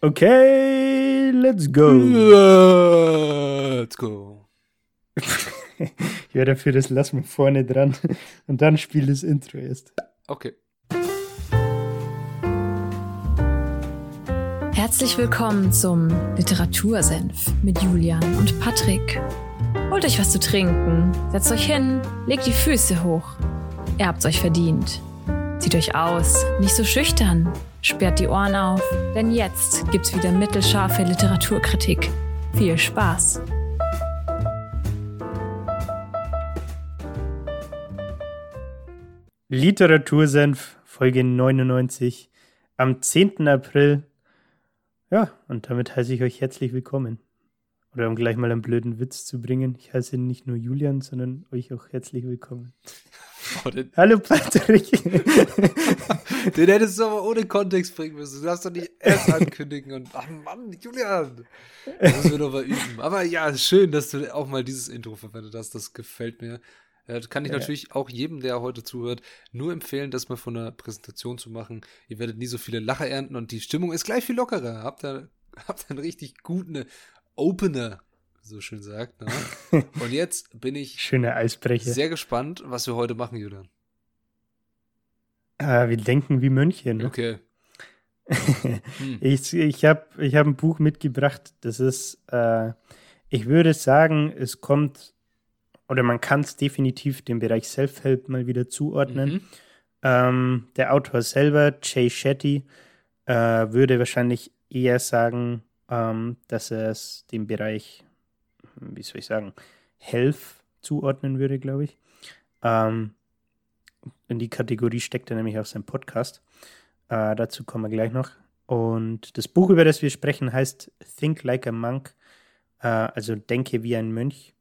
Okay, let's go. Let's go. ja, dafür das lassen wir vorne dran und dann spiel das Intro erst. Okay. Herzlich willkommen zum Literatursenf mit Julian und Patrick. Holt euch was zu trinken, setzt euch hin, legt die Füße hoch. Ihr habt's euch verdient. Zieht euch aus, nicht so schüchtern. Sperrt die Ohren auf, denn jetzt gibt's wieder mittelscharfe Literaturkritik. Viel Spaß! Literatursenf, Folge 99, am 10. April. Ja, und damit heiße ich euch herzlich willkommen. Oder um gleich mal einen blöden Witz zu bringen, ich heiße nicht nur Julian, sondern euch auch herzlich willkommen. Oh, Hallo Patrick. den hättest du aber ohne Kontext bringen müssen. Du darfst doch nicht erst ankündigen und, ach Mann, Julian. Das müssen wir doch mal üben. Aber ja, schön, dass du auch mal dieses Intro verwendet hast. Das gefällt mir. Das kann ich ja, natürlich auch jedem, der heute zuhört, nur empfehlen, das mal von einer Präsentation zu machen. Ihr werdet nie so viele Lacher ernten und die Stimmung ist gleich viel lockerer. Habt ihr, habt einen richtig guten Opener so schön sagt. Ne? Und jetzt bin ich Schöne Eisbrecher. sehr gespannt, was wir heute machen, Julian. Äh, wir denken wie Mönche. Ne? Okay. hm. Ich, ich habe ich hab ein Buch mitgebracht, das ist, äh, ich würde sagen, es kommt, oder man kann es definitiv dem Bereich Self-Help mal wieder zuordnen. Mhm. Ähm, der Autor selber, Jay Shetty, äh, würde wahrscheinlich eher sagen, ähm, dass er es dem Bereich wie soll ich sagen, Health zuordnen würde, glaube ich. Ähm, in die Kategorie steckt er nämlich auf seinem Podcast. Äh, dazu kommen wir gleich noch. Und das Buch, über das wir sprechen, heißt Think Like a Monk, äh, also Denke wie ein Mönch.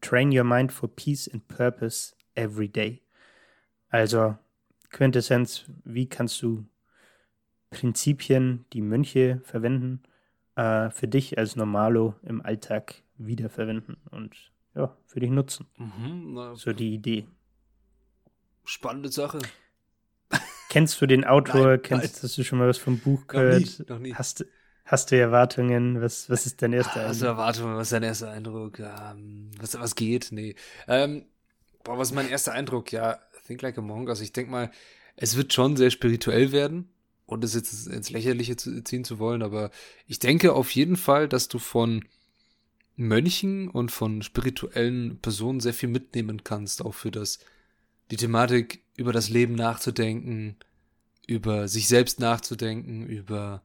Train your mind for peace and purpose every day. Also Quintessenz, wie kannst du Prinzipien, die Mönche verwenden, äh, für dich als Normalo im Alltag wiederverwenden und ja, für dich nutzen. Mhm, so die Idee. Spannende Sache. Kennst du den Autor? Nein, Kennst nein. hast du schon mal was vom Buch gehört? Noch nie, noch nie. Hast, hast du Erwartungen? Was, was ist dein erster Eindruck? Also Erwartungen, was ist dein erster Eindruck? Ähm, was, was geht? Nee. Ähm, boah, was ist mein erster Eindruck? Ja, Think Like a Monk. Also ich denke mal, es wird schon sehr spirituell werden und es jetzt ins Lächerliche ziehen zu wollen, aber ich denke auf jeden Fall, dass du von Mönchen und von spirituellen Personen sehr viel mitnehmen kannst, auch für das, die Thematik über das Leben nachzudenken, über sich selbst nachzudenken, über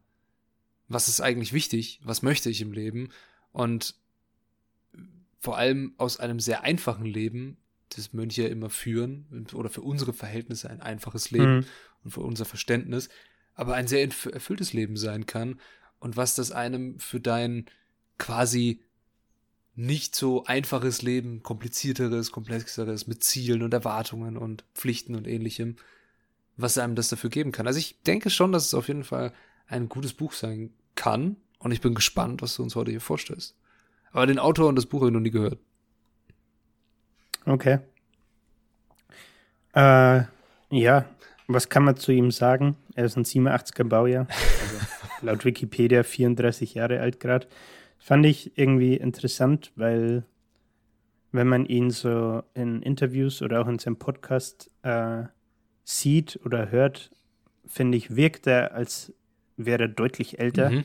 was ist eigentlich wichtig, was möchte ich im Leben und vor allem aus einem sehr einfachen Leben, das Mönche immer führen, oder für unsere Verhältnisse ein einfaches Leben mhm. und für unser Verständnis, aber ein sehr erfülltes Leben sein kann und was das einem für dein quasi nicht so einfaches Leben, komplizierteres, komplexeres mit Zielen und Erwartungen und Pflichten und ähnlichem, was einem das dafür geben kann. Also ich denke schon, dass es auf jeden Fall ein gutes Buch sein kann und ich bin gespannt, was du uns heute hier vorstellst. Aber den Autor und das Buch habe ich noch nie gehört. Okay. Äh, ja, was kann man zu ihm sagen? Er ist ein 87er Baujahr, also laut Wikipedia 34 Jahre alt gerade. Fand ich irgendwie interessant, weil wenn man ihn so in Interviews oder auch in seinem Podcast äh, sieht oder hört, finde ich, wirkt er, als wäre er deutlich älter mhm.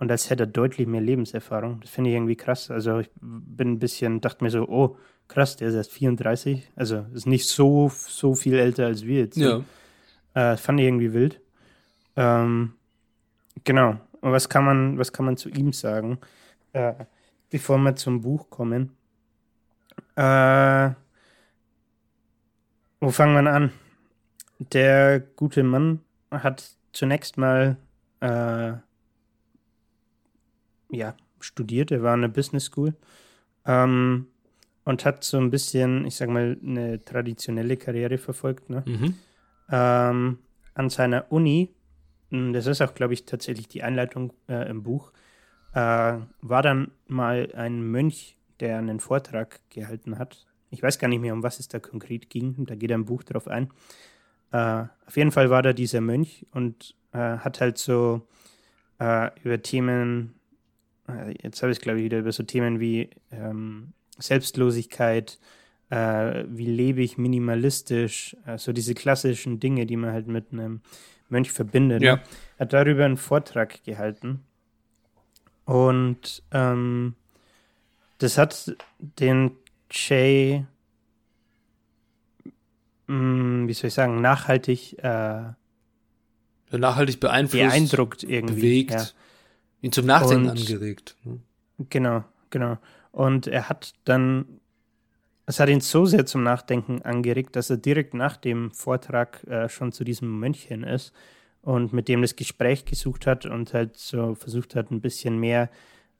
und als hätte er deutlich mehr Lebenserfahrung. Das finde ich irgendwie krass. Also ich bin ein bisschen, dachte mir so, oh, krass, der ist erst 34. Also ist nicht so, so viel älter als wir jetzt. Ja. Äh, fand ich irgendwie wild. Ähm, genau. Und was kann man, was kann man zu ihm sagen, äh, bevor wir zum Buch kommen? Äh, wo fangen wir an? Der gute Mann hat zunächst mal äh, ja, studiert, er war in der Business School ähm, und hat so ein bisschen, ich sag mal, eine traditionelle Karriere verfolgt. Ne? Mhm ähm, an seiner Uni, hm, das ist auch, glaube ich, tatsächlich die Einleitung äh, im Buch, äh, war dann mal ein Mönch, der einen Vortrag gehalten hat. Ich weiß gar nicht mehr, um was es da konkret ging. Da geht im Buch drauf ein. Äh, auf jeden Fall war da dieser Mönch und äh, hat halt so äh, über Themen, äh, jetzt habe ich es glaube ich wieder über so Themen wie ähm, Selbstlosigkeit, äh, wie lebe ich minimalistisch, so diese klassischen Dinge, die man halt mit einem Mönch verbindet. Ja. Ne? Hat darüber einen Vortrag gehalten. Und ähm, das hat den Jay, mh, mm, wie soll ich sagen, nachhaltig äh, nachhaltig beeinflusst, beeindruckt irgendwie. bewegt, ja. ihn zum Nachdenken Und- angeregt. ne? Genau, genau. Und er hat dann, es hat ihn so sehr zum Nachdenken angeregt, dass er direkt nach dem Vortrag äh, schon zu diesem Mönch hin ist und mit dem das Gespräch gesucht hat und halt so versucht hat, ein bisschen mehr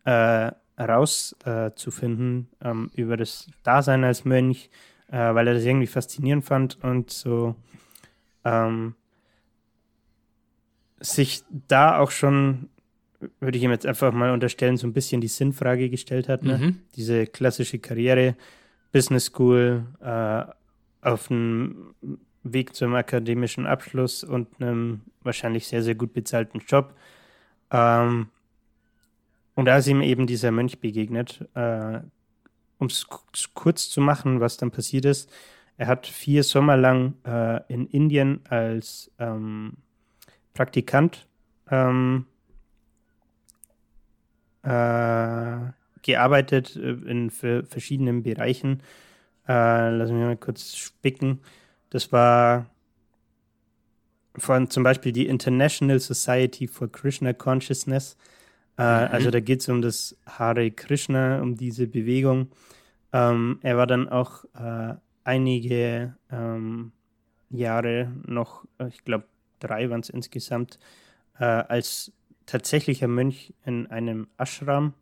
äh, herauszufinden äh, ähm, über das Dasein als Mönch, äh, weil er das irgendwie faszinierend fand und so ähm, sich da auch schon, würde ich ihm jetzt einfach mal unterstellen, so ein bisschen die Sinnfrage gestellt hat. Ne? Mhm. Diese klassische Karriere, Business School, äh, auf dem Weg zum akademischen Abschluss und einem wahrscheinlich sehr, sehr gut bezahlten Job. Ähm, und da ist ihm eben dieser Mönch begegnet. Äh, um es kurz zu machen, was dann passiert ist, er hat vier Sommer lang äh, in Indien als ähm, Praktikant ähm, äh, gearbeitet äh, in verschiedenen Bereichen. Äh, lass mich mal kurz spicken. Das war von zum Beispiel die International Society for Krishna Consciousness. Äh, Also da geht es um das Hare Krishna, um diese Bewegung. Ähm, er war dann auch äh, einige ähm, Jahre noch, äh, ich glaube drei waren es insgesamt, äh, als tatsächlicher Mönch in einem Ashram.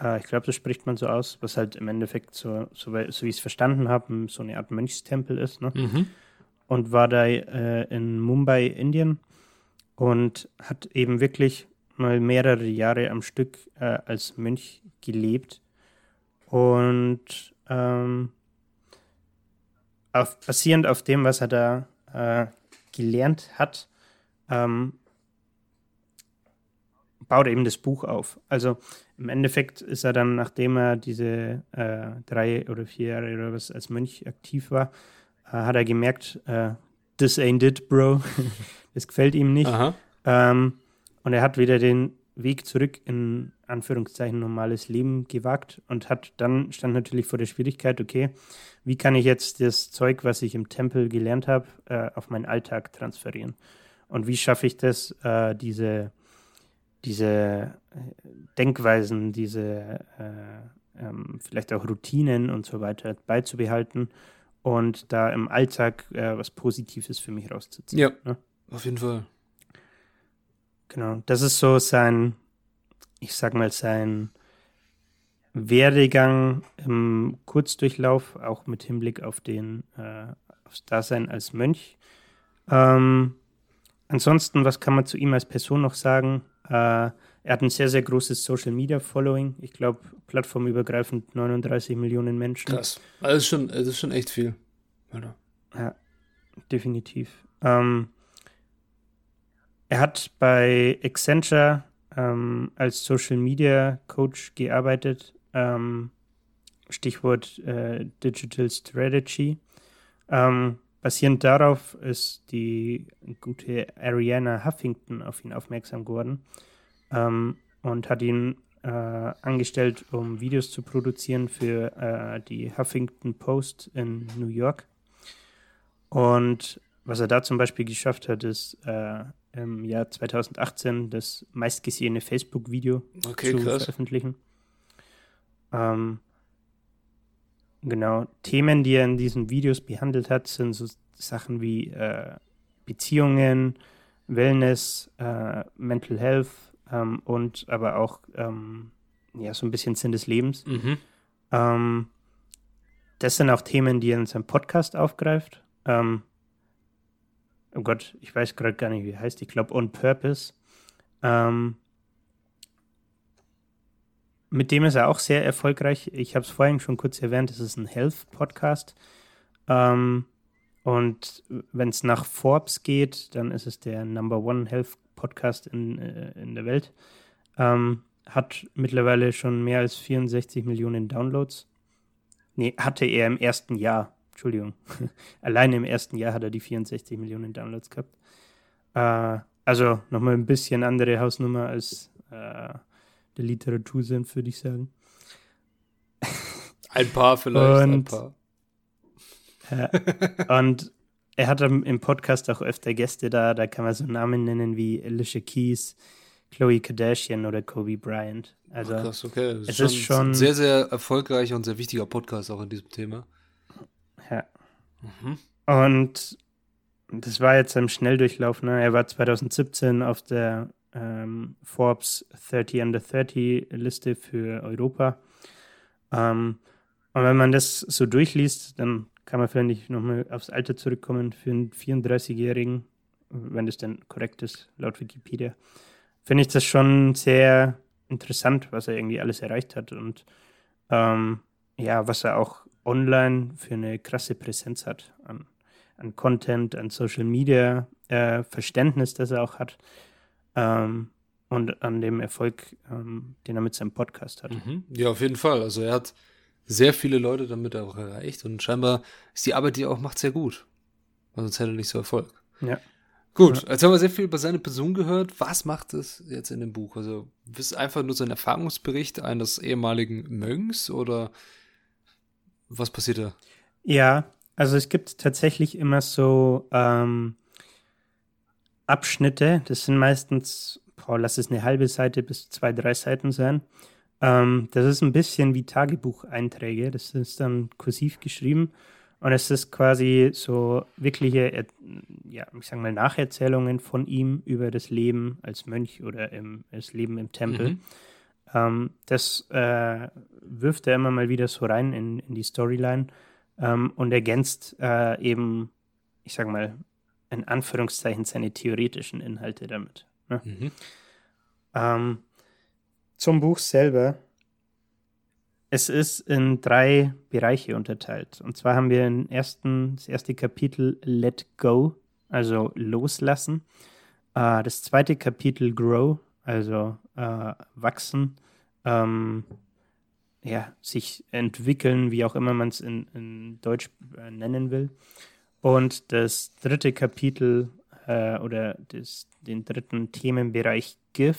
Äh, ich glaube, das spricht man so aus, was halt im Endeffekt so, so, so wie ich es verstanden habe, so eine Art Mönchstempel ist. Ne? Mhm. und war da äh, in Mumbai, Indien und hat eben wirklich mal mehrere Jahre am Stück äh, als Mönch gelebt und ähm, auf, basierend auf dem, was er da äh, gelernt hat, ähm, baut er eben das Buch auf. Also im Endeffekt ist er dann, nachdem er diese äh, drei oder vier Jahre oder was als Mönch aktiv war, äh, hat er gemerkt, äh, this ain't it, bro. das gefällt ihm nicht. Ähm, und er hat wieder den Weg zurück in Anführungszeichen normales Leben gewagt und hat dann stand natürlich vor der Schwierigkeit, okay, wie kann ich jetzt das Zeug, was ich im Tempel gelernt habe, äh, auf meinen Alltag transferieren? Und wie schaffe ich das, äh, diese, diese äh, Denkweisen, diese äh, ähm, vielleicht auch Routinen und so weiter beizubehalten und da im Alltag äh, was Positives für mich rauszuziehen? Ja, Ne? auf jeden Fall. Genau, das ist so sein, ich sag mal, sein Werdegang im Kurzdurchlauf, auch mit Hinblick auf den, äh, aufs Dasein als Mönch. Ähm, ansonsten, was kann man zu ihm als Person noch sagen? Äh, er hat ein sehr, sehr großes Social Media Following. Ich glaube, plattformübergreifend 39 Millionen Menschen. Krass. Also das ist schon, das ist schon echt viel. Alter. Ja, definitiv. Ähm, er hat bei Accenture ähm, als Social Media Coach gearbeitet. Ähm, Stichwort äh, Digital Strategy. Basierend darauf ist die gute Ariana Huffington auf ihn aufmerksam geworden ähm, und hat ihn äh, angestellt, um Videos zu produzieren für äh, die Huffington Post in New York. Und was er da zum Beispiel geschafft hat, ist äh, im Jahr 2018 das meistgesehene Facebook-Video Okay, zu krass. veröffentlichen. Ähm, genau, Themen, die er in diesen Videos behandelt hat, sind so Sachen wie äh, Beziehungen, Wellness, äh, Mental Health ähm, und aber auch ähm, ja, so ein bisschen Sinn des Lebens. Mhm. Ähm, das sind auch Themen, die er in seinem Podcast aufgreift. Ähm, oh Gott, ich weiß gerade gar nicht, wie er heißt. Ich glaube, On Purpose. Ähm, mit dem ist er auch sehr erfolgreich. Ich habe es vorhin schon kurz erwähnt, es ist ein Health-Podcast. Ähm, und wenn es nach Forbes geht, dann ist es der Number One Health Podcast in, äh, in der Welt. Ähm, hat mittlerweile schon mehr als 64 Millionen Downloads. Nee, hatte er im ersten Jahr. Entschuldigung. Alleine im ersten Jahr hat er die 64 Millionen Downloads gehabt. Äh, also nochmal ein bisschen andere Hausnummer als äh, der Literatur sind, würde ich sagen. Ein paar vielleicht, und, ein paar. Äh, und er hat im Podcast auch öfter Gäste da, da kann man so Namen nennen wie Alicia Keys, Chloe Kardashian oder Kobe Bryant. Also Ach, krass, okay. Das es ist ist schon ein sehr, sehr erfolgreicher und sehr wichtiger Podcast auch in diesem Thema. Ja. Mhm. Und das war jetzt im Schnelldurchlauf. Ne? Er war 2017 auf der ähm, Forbes 30 Under 30 Liste für Europa. Ähm, und wenn man das so durchliest, dann kann man vielleicht nochmal aufs Alter zurückkommen für einen 34-Jährigen, wenn das denn korrekt ist, laut Wikipedia. Finde ich das schon sehr interessant, was er irgendwie alles erreicht hat und ähm, ja, was er auch online für eine krasse Präsenz hat an, an Content, an Social Media, äh, Verständnis, das er auch hat ähm, und an dem Erfolg, ähm, den er mit seinem Podcast hat. Mhm. Ja, auf jeden Fall. Also er hat sehr viele Leute damit auch erreicht und scheinbar ist die Arbeit, die er auch macht, sehr gut. Sonst hätte er nicht so Erfolg. Ja. Gut, jetzt haben wir sehr viel über seine Person gehört. Was macht es jetzt in dem Buch? Also, ist es einfach nur so ein Erfahrungsbericht eines ehemaligen Mönchs oder was passiert da? Ja, also es gibt tatsächlich immer so ähm, Abschnitte. Das sind meistens, boah, lass es eine halbe Seite bis zwei, drei Seiten sein. Ähm, das ist ein bisschen wie Tagebucheinträge. Das ist dann kursiv geschrieben. Und es ist quasi so wirkliche, ja, ich sag mal, Nacherzählungen von ihm über das Leben als Mönch oder im, das Leben im Tempel. Mhm. Ähm, das äh, wirft er immer mal wieder so rein in, in die Storyline ähm, und ergänzt äh, eben, ich sag mal, in Anführungszeichen seine theoretischen Inhalte damit. Ne? Mhm. Ähm, zum Buch selber. Es ist in drei Bereiche unterteilt. Und zwar haben wir im ersten, das erste Kapitel Let Go, also loslassen. Äh, das zweite Kapitel Grow, also äh, wachsen, ähm, ja, sich entwickeln, wie auch immer man es in, in, Deutsch äh, nennen will. Und das dritte Kapitel äh, oder das, den dritten Themenbereich Give,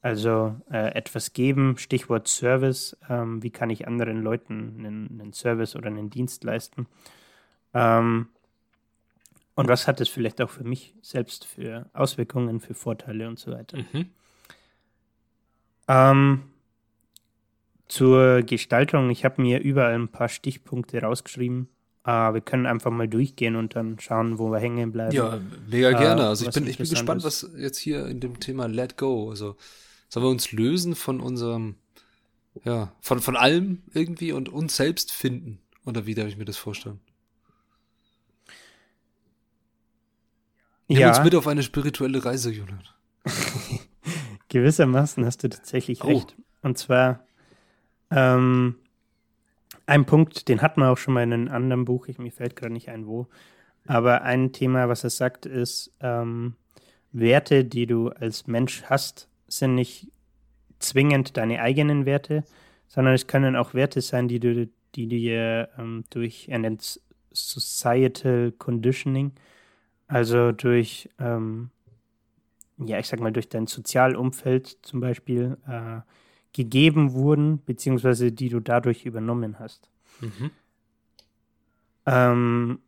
also äh, etwas geben, Stichwort Service. Ähm, wie kann ich anderen Leuten einen, einen Service oder einen Dienst leisten? Ähm, und was hat es vielleicht auch für mich selbst für Auswirkungen, für Vorteile und so weiter? Mhm. Ähm, zur Gestaltung, ich habe mir überall ein paar Stichpunkte rausgeschrieben. Uh, wir können einfach mal durchgehen und dann schauen, wo wir hängen bleiben. Ja, mega gerne. Uh, also ich bin, ich bin gespannt, was jetzt hier in dem Thema Let Go, also Sollen wir uns lösen von unserem, ja, von, von allem irgendwie und uns selbst finden? Oder wie darf ich mir das vorstellen? Nimm ja. uns mit auf eine spirituelle Reise, Julian. Gewissermaßen hast du tatsächlich oh. recht. Und zwar ähm, ein Punkt, den hatten wir auch schon mal in einem anderen Buch, ich, mir fällt gerade nicht ein, wo. Aber ein Thema, was er sagt, ist, ähm, Werte, die du als Mensch hast, sind nicht zwingend deine eigenen Werte, sondern es können auch Werte sein, die du, die dir ähm, durch einen Societal Conditioning, also durch, ähm, ja, ich sag mal, durch dein Sozialumfeld zum Beispiel äh, gegeben wurden, beziehungsweise die du dadurch übernommen hast. Mhm. Ähm,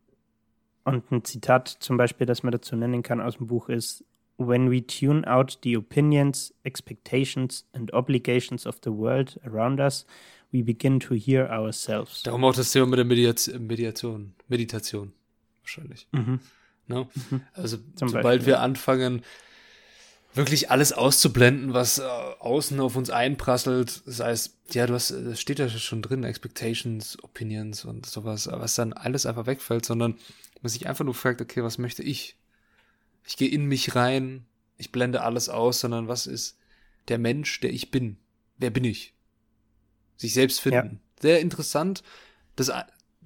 und ein Zitat zum Beispiel, das man dazu nennen kann aus dem Buch ist, when we tune out the opinions, expectations and obligations of the world around us, we begin to hear ourselves. Darum auch das Thema mit der Mediation, Mediation Meditation wahrscheinlich. Mhm. No? Mhm. Also Zum sobald Beispiel, wir anfangen, wirklich alles auszublenden, was äh, außen auf uns einprasselt, sei es, ja, du hast, das steht ja schon drin, Expectations, Opinions und sowas, was dann alles einfach wegfällt, sondern man sich einfach nur fragt, okay, was möchte ich? Ich gehe in mich rein, ich blende alles aus, sondern was ist der Mensch, der ich bin? Wer bin ich? Sich selbst finden. Ja. Sehr interessant. Das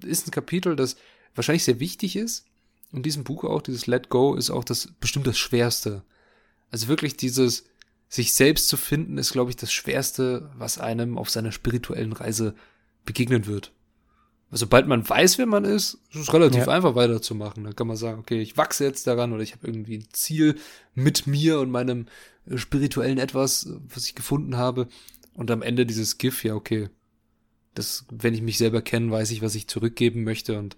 ist ein Kapitel, das wahrscheinlich sehr wichtig ist. In diesem Buch auch, dieses Let Go, ist auch das bestimmt das Schwerste Also wirklich dieses, sich selbst zu finden, ist, glaube ich, das Schwerste, was einem auf seiner spirituellen Reise begegnen wird. Also, sobald man weiß, wer man ist, ist es relativ ja. einfach weiterzumachen. Dann kann man sagen, okay, ich wachse jetzt daran oder ich habe irgendwie ein Ziel mit mir und meinem äh, spirituellen Etwas, was ich gefunden habe. Und am Ende dieses GIF, ja, okay. Das, wenn ich mich selber kenne, weiß ich, was ich zurückgeben möchte und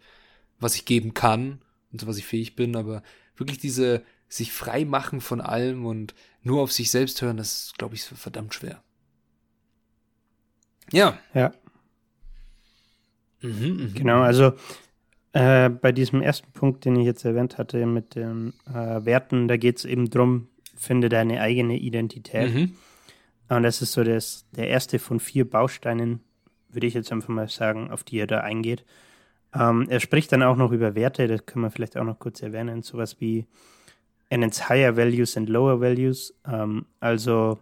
was ich geben kann und so was ich fähig bin. Aber wirklich diese, sich frei machen von allem und nur auf sich selbst hören, das ist, glaube ich, verdammt schwer. Ja. Ja. Mhm, mh. Genau, also äh, bei diesem ersten Punkt, den ich jetzt erwähnt hatte, mit den äh, Werten, da geht es eben drum, finde deine eigene Identität. Mhm. Und das ist so das, der erste von vier Bausteinen, würde ich jetzt einfach mal sagen, auf die er da eingeht. Ähm, er spricht dann auch noch über Werte, das können wir vielleicht auch noch kurz erwähnen, sowas wie nennt Higher Values and Lower Values, ähm, also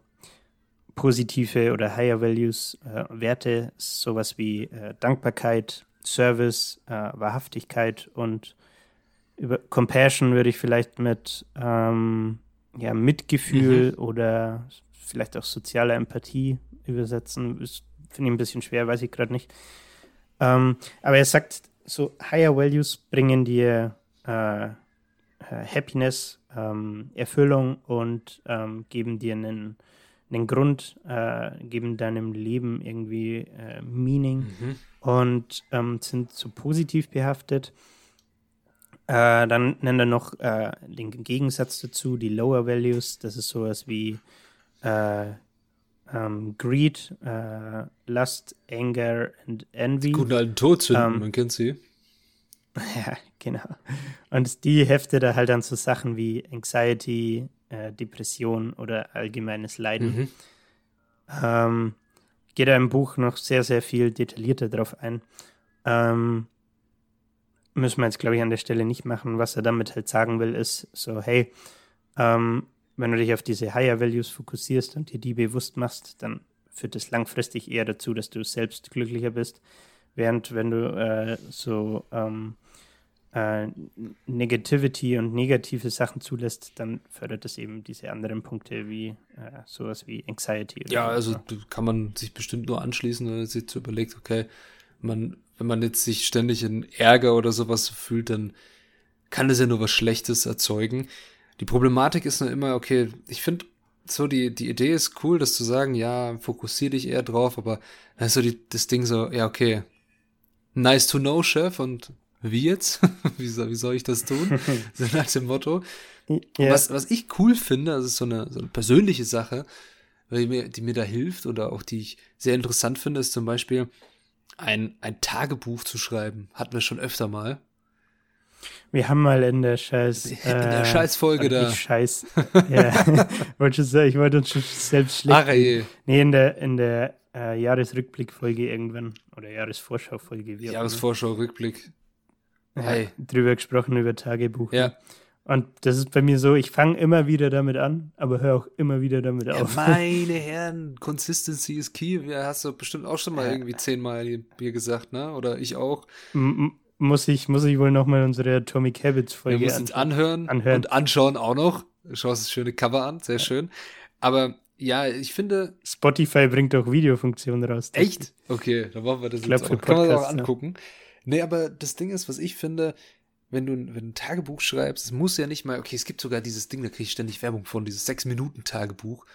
positive oder Higher Values äh, Werte, sowas wie äh, Dankbarkeit, Service, äh, Wahrhaftigkeit und über Compassion würde ich vielleicht mit ähm, ja, Mitgefühl mhm. oder vielleicht auch soziale Empathie übersetzen. Finde ich ein bisschen schwer, weiß ich gerade nicht. Ähm, aber er sagt, so Higher Values bringen dir äh, äh, Happiness, ähm, Erfüllung und ähm, geben dir einen, einen Grund, äh, geben deinem Leben irgendwie äh, Meaning mhm. und ähm, sind so positiv behaftet. Äh, dann nennt er noch äh, den Gegensatz dazu, die Lower Values. Das ist sowas wie äh, ähm, Greed, Lust, Anger and Envy. Guten alten Todsünden, ähm, man kennt sie. Ja, genau. Und die heftet er halt dann so Sachen wie Anxiety, äh, Depression oder allgemeines Leiden. Mhm. Ähm, geht er im Buch noch sehr, sehr viel detaillierter drauf ein. Ähm, müssen wir jetzt, glaube ich, an der Stelle nicht machen. Was er damit halt sagen will, ist so, hey, ähm, wenn du dich auf diese Higher Values fokussierst und dir die bewusst machst, dann führt das langfristig eher dazu, dass du selbst glücklicher bist. Während wenn du äh, so ähm, äh, Negativity und negative Sachen zulässt, dann fördert das eben diese anderen Punkte wie äh, sowas wie Anxiety. ja, so. also kann man sich bestimmt nur anschließen, wenn man sich so überlegt, okay, man, wenn man jetzt sich ständig in Ärger oder sowas fühlt, dann kann das ja nur was Schlechtes erzeugen. Die Problematik ist nur immer, okay, ich finde so die, die Idee ist cool, das zu sagen, ja, fokussier dich eher drauf, aber dann ist so die, das Ding so, ja, okay, nice to know, Chef, und wie jetzt? wie, soll, wie soll ich das tun? so nach dem Motto. Ja. Was, was ich cool finde, das ist so eine, so eine persönliche Sache, die mir, die mir da hilft oder auch die ich sehr interessant finde, ist zum Beispiel ein, ein Tagebuch zu schreiben. Hatten wir schon öfter mal. Wir haben mal in der Scheiß. in der äh, Scheißfolge da. Scheiß. Ja. ich wollte uns schon selbst schlecht. Ach, ey. Nee, in der, in der äh, Jahresrückblickfolge irgendwann. Oder Jahresvorschaufolge. Jahresvorschau, Rückblick. Hey. drüber gesprochen, über Tagebuch. Ja. Und das ist bei mir so, ich fange immer wieder damit an, aber höre auch immer wieder damit ja, auf. Meine Herren, Consistency is key. Ja, hast du bestimmt auch schon mal ja. irgendwie zehnmal hier gesagt, ne? Oder ich auch. M muss ich, muss ich wohl nochmal unsere Atomic Habits Folge ja, an anhören, anhören und anschauen auch noch. Schau das schöne Cover an, sehr schön. Aber ja, ich finde. Spotify bringt auch Videofunktionen raus. Echt? Okay, dann machen wir das ich jetzt auch. Kann man das auch angucken. Ja. Nee, aber das Ding ist, was ich finde, wenn du, wenn du ein Tagebuch schreibst, es muss ja nicht mal, okay, es gibt sogar dieses Ding, da kriege ich ständig Werbung von, dieses Sechs-Minuten-Tagebuch.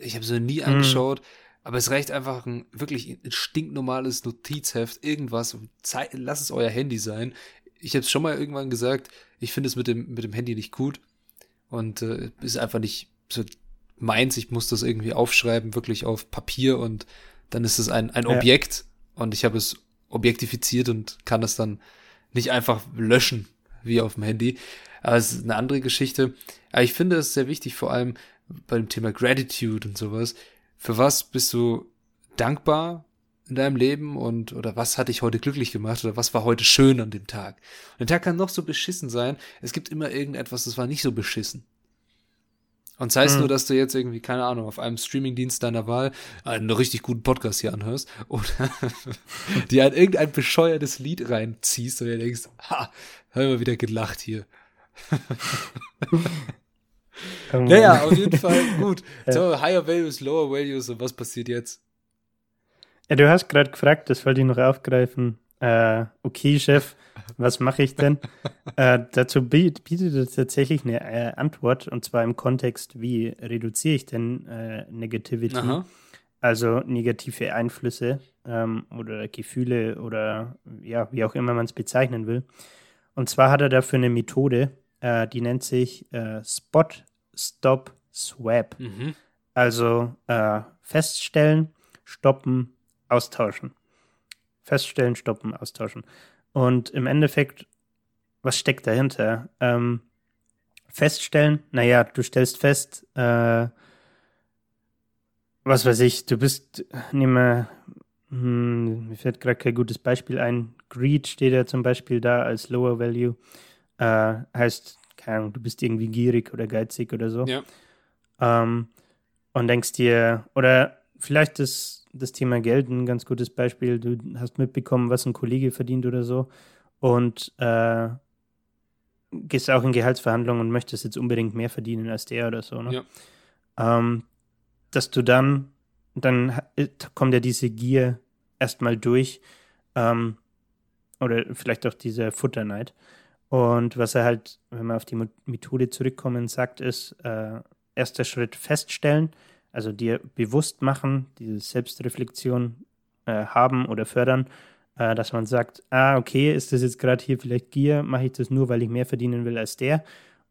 Ich habe es noch nie mhm. angeschaut, aber es reicht einfach ein wirklich ein stinknormales Notizheft, irgendwas. Zeit, lass es euer Handy sein. Ich habe es schon mal irgendwann gesagt, ich finde es mit dem, mit dem Handy nicht gut und äh, ist einfach nicht so meins. Ich muss das irgendwie aufschreiben, wirklich auf Papier und dann ist es ein, ein ja. Objekt und ich habe es objektifiziert und kann das dann nicht einfach löschen, wie auf dem Handy. Aber es ist eine andere Geschichte. Aber ich finde es sehr wichtig, vor allem bei dem Thema Gratitude und sowas. Für was bist du dankbar in deinem Leben und oder was hat dich heute glücklich gemacht oder was war heute schön an dem Tag? Und der Tag kann noch so beschissen sein. Es gibt immer irgendetwas, das war nicht so beschissen. Und sei es mhm. nur, dass du jetzt irgendwie, keine Ahnung, auf einem Streamingdienst deiner Wahl einen richtig guten Podcast hier anhörst oder dir halt irgendein bescheuertes Lied reinziehst und dir denkst, ha, hör mal wieder gelacht hier. Naja, auf jeden Fall gut. So, higher values, lower values und was passiert jetzt? Ja, du hast gerade gefragt, das wollte ich noch aufgreifen. Äh, okay, Chef, was mache ich denn? äh, dazu bietet es tatsächlich eine äh, Antwort und zwar im Kontext, wie reduziere ich denn äh, Negativity? Aha. Also negative Einflüsse ähm, oder Gefühle oder ja, wie auch immer man es bezeichnen will. Und zwar hat er dafür eine Methode, äh, die nennt sich äh, Spot, Stop, Swap. Mhm. Also äh, feststellen, stoppen, austauschen. Feststellen, stoppen, austauschen. Und im Endeffekt, was steckt dahinter? Ähm, feststellen, naja, du stellst fest, äh, was weiß ich, du bist, nehme, hm, mir fällt gerade kein gutes Beispiel ein. Greed steht ja zum Beispiel da als Lower Value. Äh, heißt, keine Ahnung, du bist irgendwie gierig oder geizig oder so. Ja. Ähm, und denkst dir, oder vielleicht ist das Thema Geld ein ganz gutes Beispiel. Du hast mitbekommen, was ein Kollege verdient oder so. Und äh, gehst auch in Gehaltsverhandlungen und möchtest jetzt unbedingt mehr verdienen als der oder so. Ne? Ja. Ähm, dass du dann, dann kommt ja diese Gier erstmal durch. Ähm, oder vielleicht auch diese Futterneid. Und was er halt, wenn wir auf die Methode zurückkommen, sagt, ist, äh, erster Schritt feststellen, also dir bewusst machen, diese Selbstreflexion äh, haben oder fördern, äh, dass man sagt, ah, okay, ist das jetzt gerade hier vielleicht Gier, mache ich das nur, weil ich mehr verdienen will als der?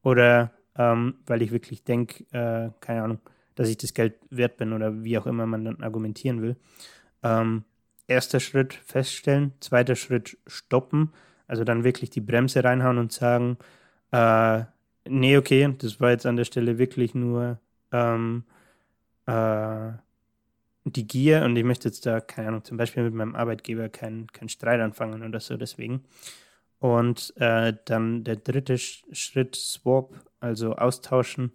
Oder ähm, weil ich wirklich denke, äh, keine Ahnung, dass ich das Geld wert bin oder wie auch immer man dann argumentieren will. Ähm, erster Schritt feststellen, zweiter Schritt stoppen, also dann wirklich die Bremse reinhauen und sagen, äh, nee, okay, das war jetzt an der Stelle wirklich nur ähm, äh, die Gier und ich möchte jetzt da, keine Ahnung, zum Beispiel mit meinem Arbeitgeber keinen kein Streit anfangen oder so, deswegen. Und äh, dann der dritte Schritt, Swap, also austauschen.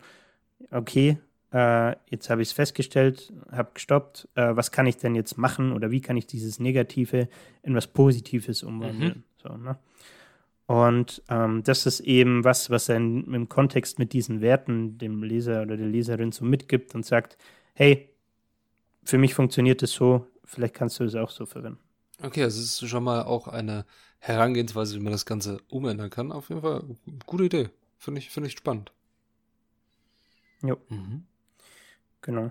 Okay, äh, jetzt habe ich es festgestellt, habe gestoppt, äh, was kann ich denn jetzt machen oder wie kann ich dieses Negative in was Positives umwandeln? Mhm. So, ne? Und ähm, das ist eben was, was er in, im Kontext mit diesen Werten dem Leser oder der Leserin so mitgibt und sagt, hey, für mich funktioniert es so, vielleicht kannst du es auch so verwenden. Okay, also es ist schon mal auch eine Herangehensweise, wie man das Ganze umändern kann. Auf jeden Fall gute Idee. Finde ich, find ich spannend. Jo. Mhm. Genau.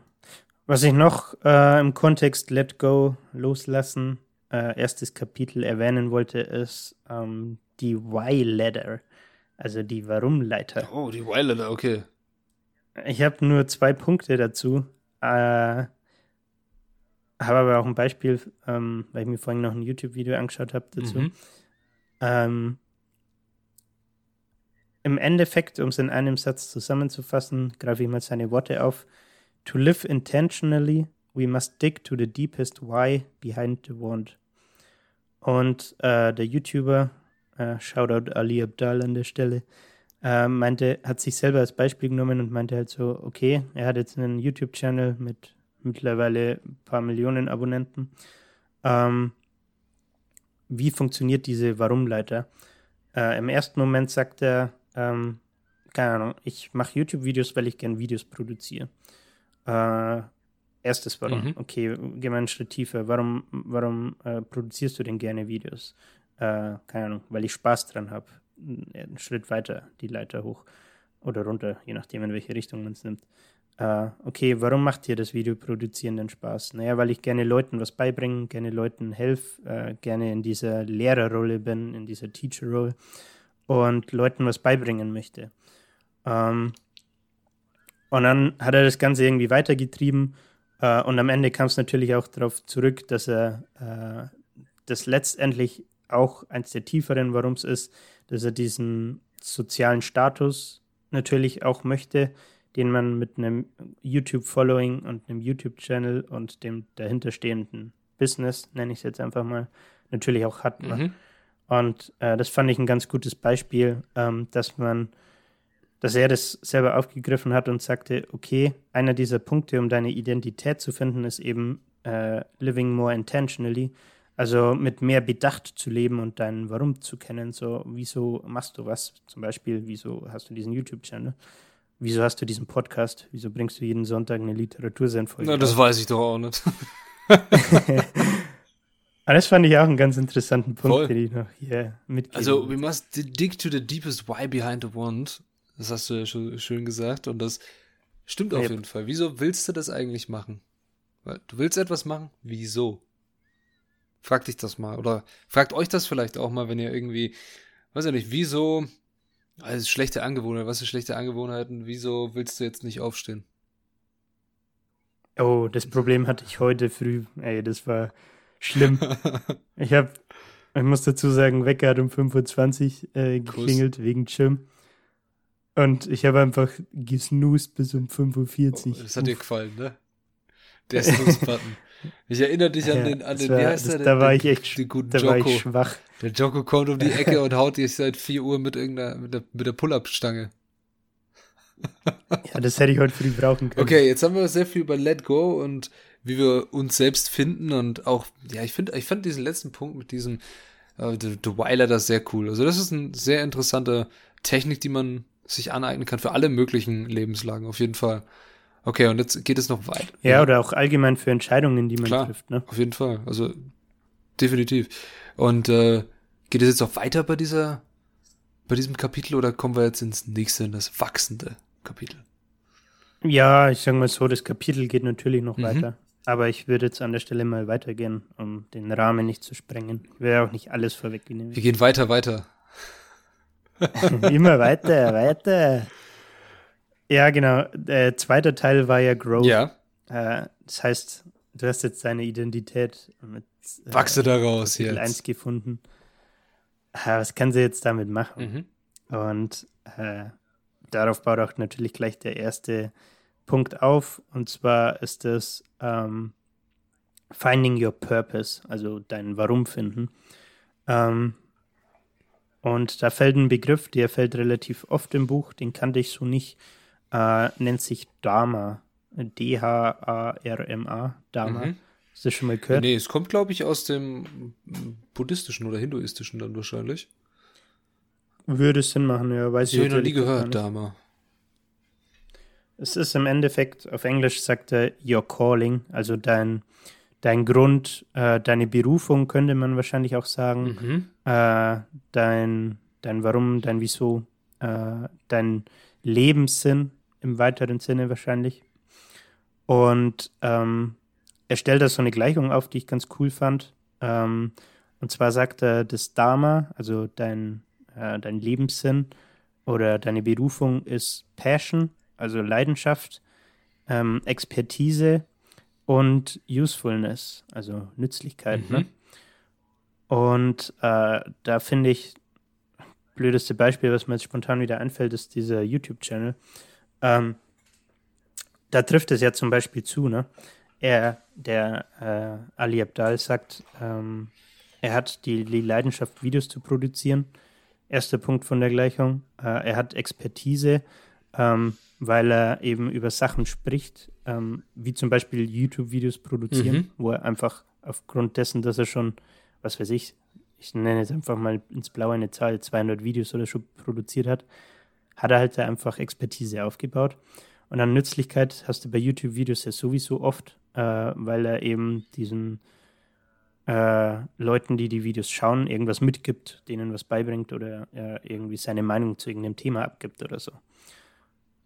Was ich noch äh, im Kontext Let Go loslassen, äh, erstes Kapitel erwähnen wollte, ist ähm, die Why-Ladder, also die Warum-Leiter. Oh, die Why-Ladder, okay. Ich habe nur zwei Punkte dazu. Äh, habe aber auch ein Beispiel, ähm, weil ich mir vorhin noch ein YouTube-Video angeschaut habe dazu. Mhm. Ähm, Im Endeffekt, um es in einem Satz zusammenzufassen, greife ich mal seine Worte auf. To live intentionally, we must dig to the deepest why behind the want. Und äh, der YouTuber, äh, Shoutout Ali Abdal an der Stelle, äh, meinte, hat sich selber als Beispiel genommen und meinte halt so, okay, er hat jetzt einen YouTube-Channel mit mittlerweile ein paar Millionen Abonnenten. Ähm, wie funktioniert diese Warum-Leiter? Äh, Im ersten Moment sagt er, ähm, keine Ahnung, ich mache YouTube-Videos, weil ich gern Videos produziere. Äh, erstes Warum. Mhm. Okay, geh mal einen Schritt tiefer. Warum, warum äh, produzierst du denn gerne Videos? Äh, keine Ahnung, weil ich Spaß dran habe. Einen Schritt weiter, die Leiter hoch oder runter, je nachdem, in welche Richtung man es nimmt. Äh, okay, warum macht dir das Video produzieren denn Spaß? Naja, weil ich gerne Leuten was beibringe, gerne Leuten helfe, äh, gerne in dieser Lehrerrolle bin, in dieser Teacher-Rolle und Leuten was beibringen möchte. Ähm, und dann hat er das Ganze irgendwie weitergetrieben. Äh, und am Ende kam es natürlich auch darauf zurück, dass er äh, das letztendlich auch eins der tieferen Warums ist, dass er diesen sozialen Status natürlich auch möchte, den man mit einem YouTube-Following und einem YouTube-Channel und dem dahinterstehenden Business, nenne ich es jetzt einfach mal, natürlich auch hat. Ne? Mhm. Und äh, das fand ich ein ganz gutes Beispiel, ähm, dass man dass er das selber aufgegriffen hat und sagte, okay, einer dieser Punkte, um deine Identität zu finden, ist eben äh, living more intentionally, also mit mehr Bedacht zu leben und dein Warum zu kennen. So, wieso machst du was? Zum Beispiel, wieso hast du diesen YouTube-Channel? wieso hast du diesen Podcast? Wieso bringst du jeden Sonntag eine Literatursendfolge? Na, das weiß ich doch auch nicht. Aber das fand ich auch einen ganz interessanten Punkt, Voll. den ich noch hier mitgebe. Also, we must dig to the deepest why behind the want. Das hast du ja schon schön gesagt und das stimmt auf Yep. jeden Fall. Wieso willst du das eigentlich machen? Weil du willst etwas machen? Wieso? Frag dich das mal oder fragt euch das vielleicht auch mal, wenn ihr irgendwie, weiß ich nicht, wieso, also schlechte Angewohnheiten, was sind schlechte Angewohnheiten, wieso willst du jetzt nicht aufstehen? oh, das Problem hatte ich heute früh. Ey, das war schlimm. ich habe, ich muss dazu sagen, Wecker hat um 5.20 Uhr äh, Kuss. geklingelt wegen Gym. Und ich habe einfach gesnoost bis um 5.40 Uhr. Das hat dir gefallen, ne? Der Snooze-Button. Ich erinnere dich an den, an den, war- wie heißt das- der? da den, war ich echt den guten Da war Joko. ich schwach. Der Joko kommt um die Ecke und haut dich seit 4 Uhr mit irgendeiner, mit der, mit der Pull-Up-Stange. Ja, das hätte ich heute früh brauchen können. Okay, jetzt haben wir sehr viel über Let Go und wie wir uns selbst finden und auch, ja, ich finde, ich fand diesen letzten Punkt mit diesem äh, The, The Weiler das sehr cool. Also das ist eine sehr interessante Technik, die man sich aneignen kann für alle möglichen Lebenslagen, auf jeden Fall. Okay, und jetzt geht es noch weiter. Ja, oder auch allgemein für Entscheidungen, die man Klar. trifft. Ne? Auf jeden Fall. Also definitiv. Und äh, geht es jetzt auch weiter bei dieser, bei diesem Kapitel oder kommen wir jetzt ins nächste, in das wachsende Kapitel? Ja, ich sage mal so, das Kapitel geht natürlich noch Mhm. weiter. Aber ich würde jetzt an der Stelle mal weitergehen, um den Rahmen nicht zu sprengen. Ich will ja auch nicht alles vorwegnehmen. Wir gehen weiter, weiter. Immer weiter, weiter. Ja, genau. Der zweite Teil war ja Growth. Ja, Äh, das heißt, du hast jetzt deine Identität mit äh, wachse daraus Kapitel jetzt. 1 gefunden. Äh, was kann sie jetzt damit machen? Mhm. Und äh, darauf baut auch natürlich gleich der erste Punkt auf. Und zwar ist das ähm, Finding Your Purpose, also dein Warum finden. Ähm, und da fällt ein Begriff, der fällt relativ oft im Buch, den kannte ich so nicht, äh, nennt sich Dharma. D-H-A-R-M-A, Dharma. Mhm. Hast du das schon mal gehört? Nee, es kommt, glaube ich, aus dem buddhistischen oder hinduistischen dann wahrscheinlich. Würde Sinn machen, ja, weiß ich habe ich noch nie gehört. Dama. Es ist im Endeffekt, auf Englisch sagt er Your Calling, also dein, dein Grund, äh, deine Berufung könnte man wahrscheinlich auch sagen, Mhm. äh, dein, dein Warum, dein Wieso, äh, dein Lebenssinn im weiteren Sinne wahrscheinlich. Und ähm, er stellt da so eine Gleichung auf, die ich ganz cool fand. Ähm, und zwar sagt er, das Dharma, also dein, äh, dein Lebenssinn oder deine Berufung ist Passion, also Leidenschaft, ähm, Expertise und Usefulness, also Nützlichkeit. Mhm. Ne? Und äh, da finde ich, blödeste Beispiel, was mir jetzt spontan wieder einfällt, ist dieser YouTube-Channel. Ähm, da trifft es ja zum Beispiel zu, ne? Er, der äh, Ali Abdal sagt, ähm, er hat die, die Leidenschaft, Videos zu produzieren. Erster Punkt von der Gleichung. Äh, er hat Expertise, ähm, weil er eben über Sachen spricht, ähm, wie zum Beispiel YouTube-Videos produzieren, Mhm. wo er einfach aufgrund dessen, dass er schon, was weiß ich, ich nenne jetzt einfach mal ins Blaue eine Zahl, 200 Videos oder so produziert hat, hat er halt da einfach Expertise aufgebaut. Und an Nützlichkeit hast du bei YouTube-Videos ja sowieso oft, äh, weil er eben diesen äh, Leuten, die die Videos schauen, irgendwas mitgibt, denen was beibringt oder äh, irgendwie seine Meinung zu irgendeinem Thema abgibt oder so.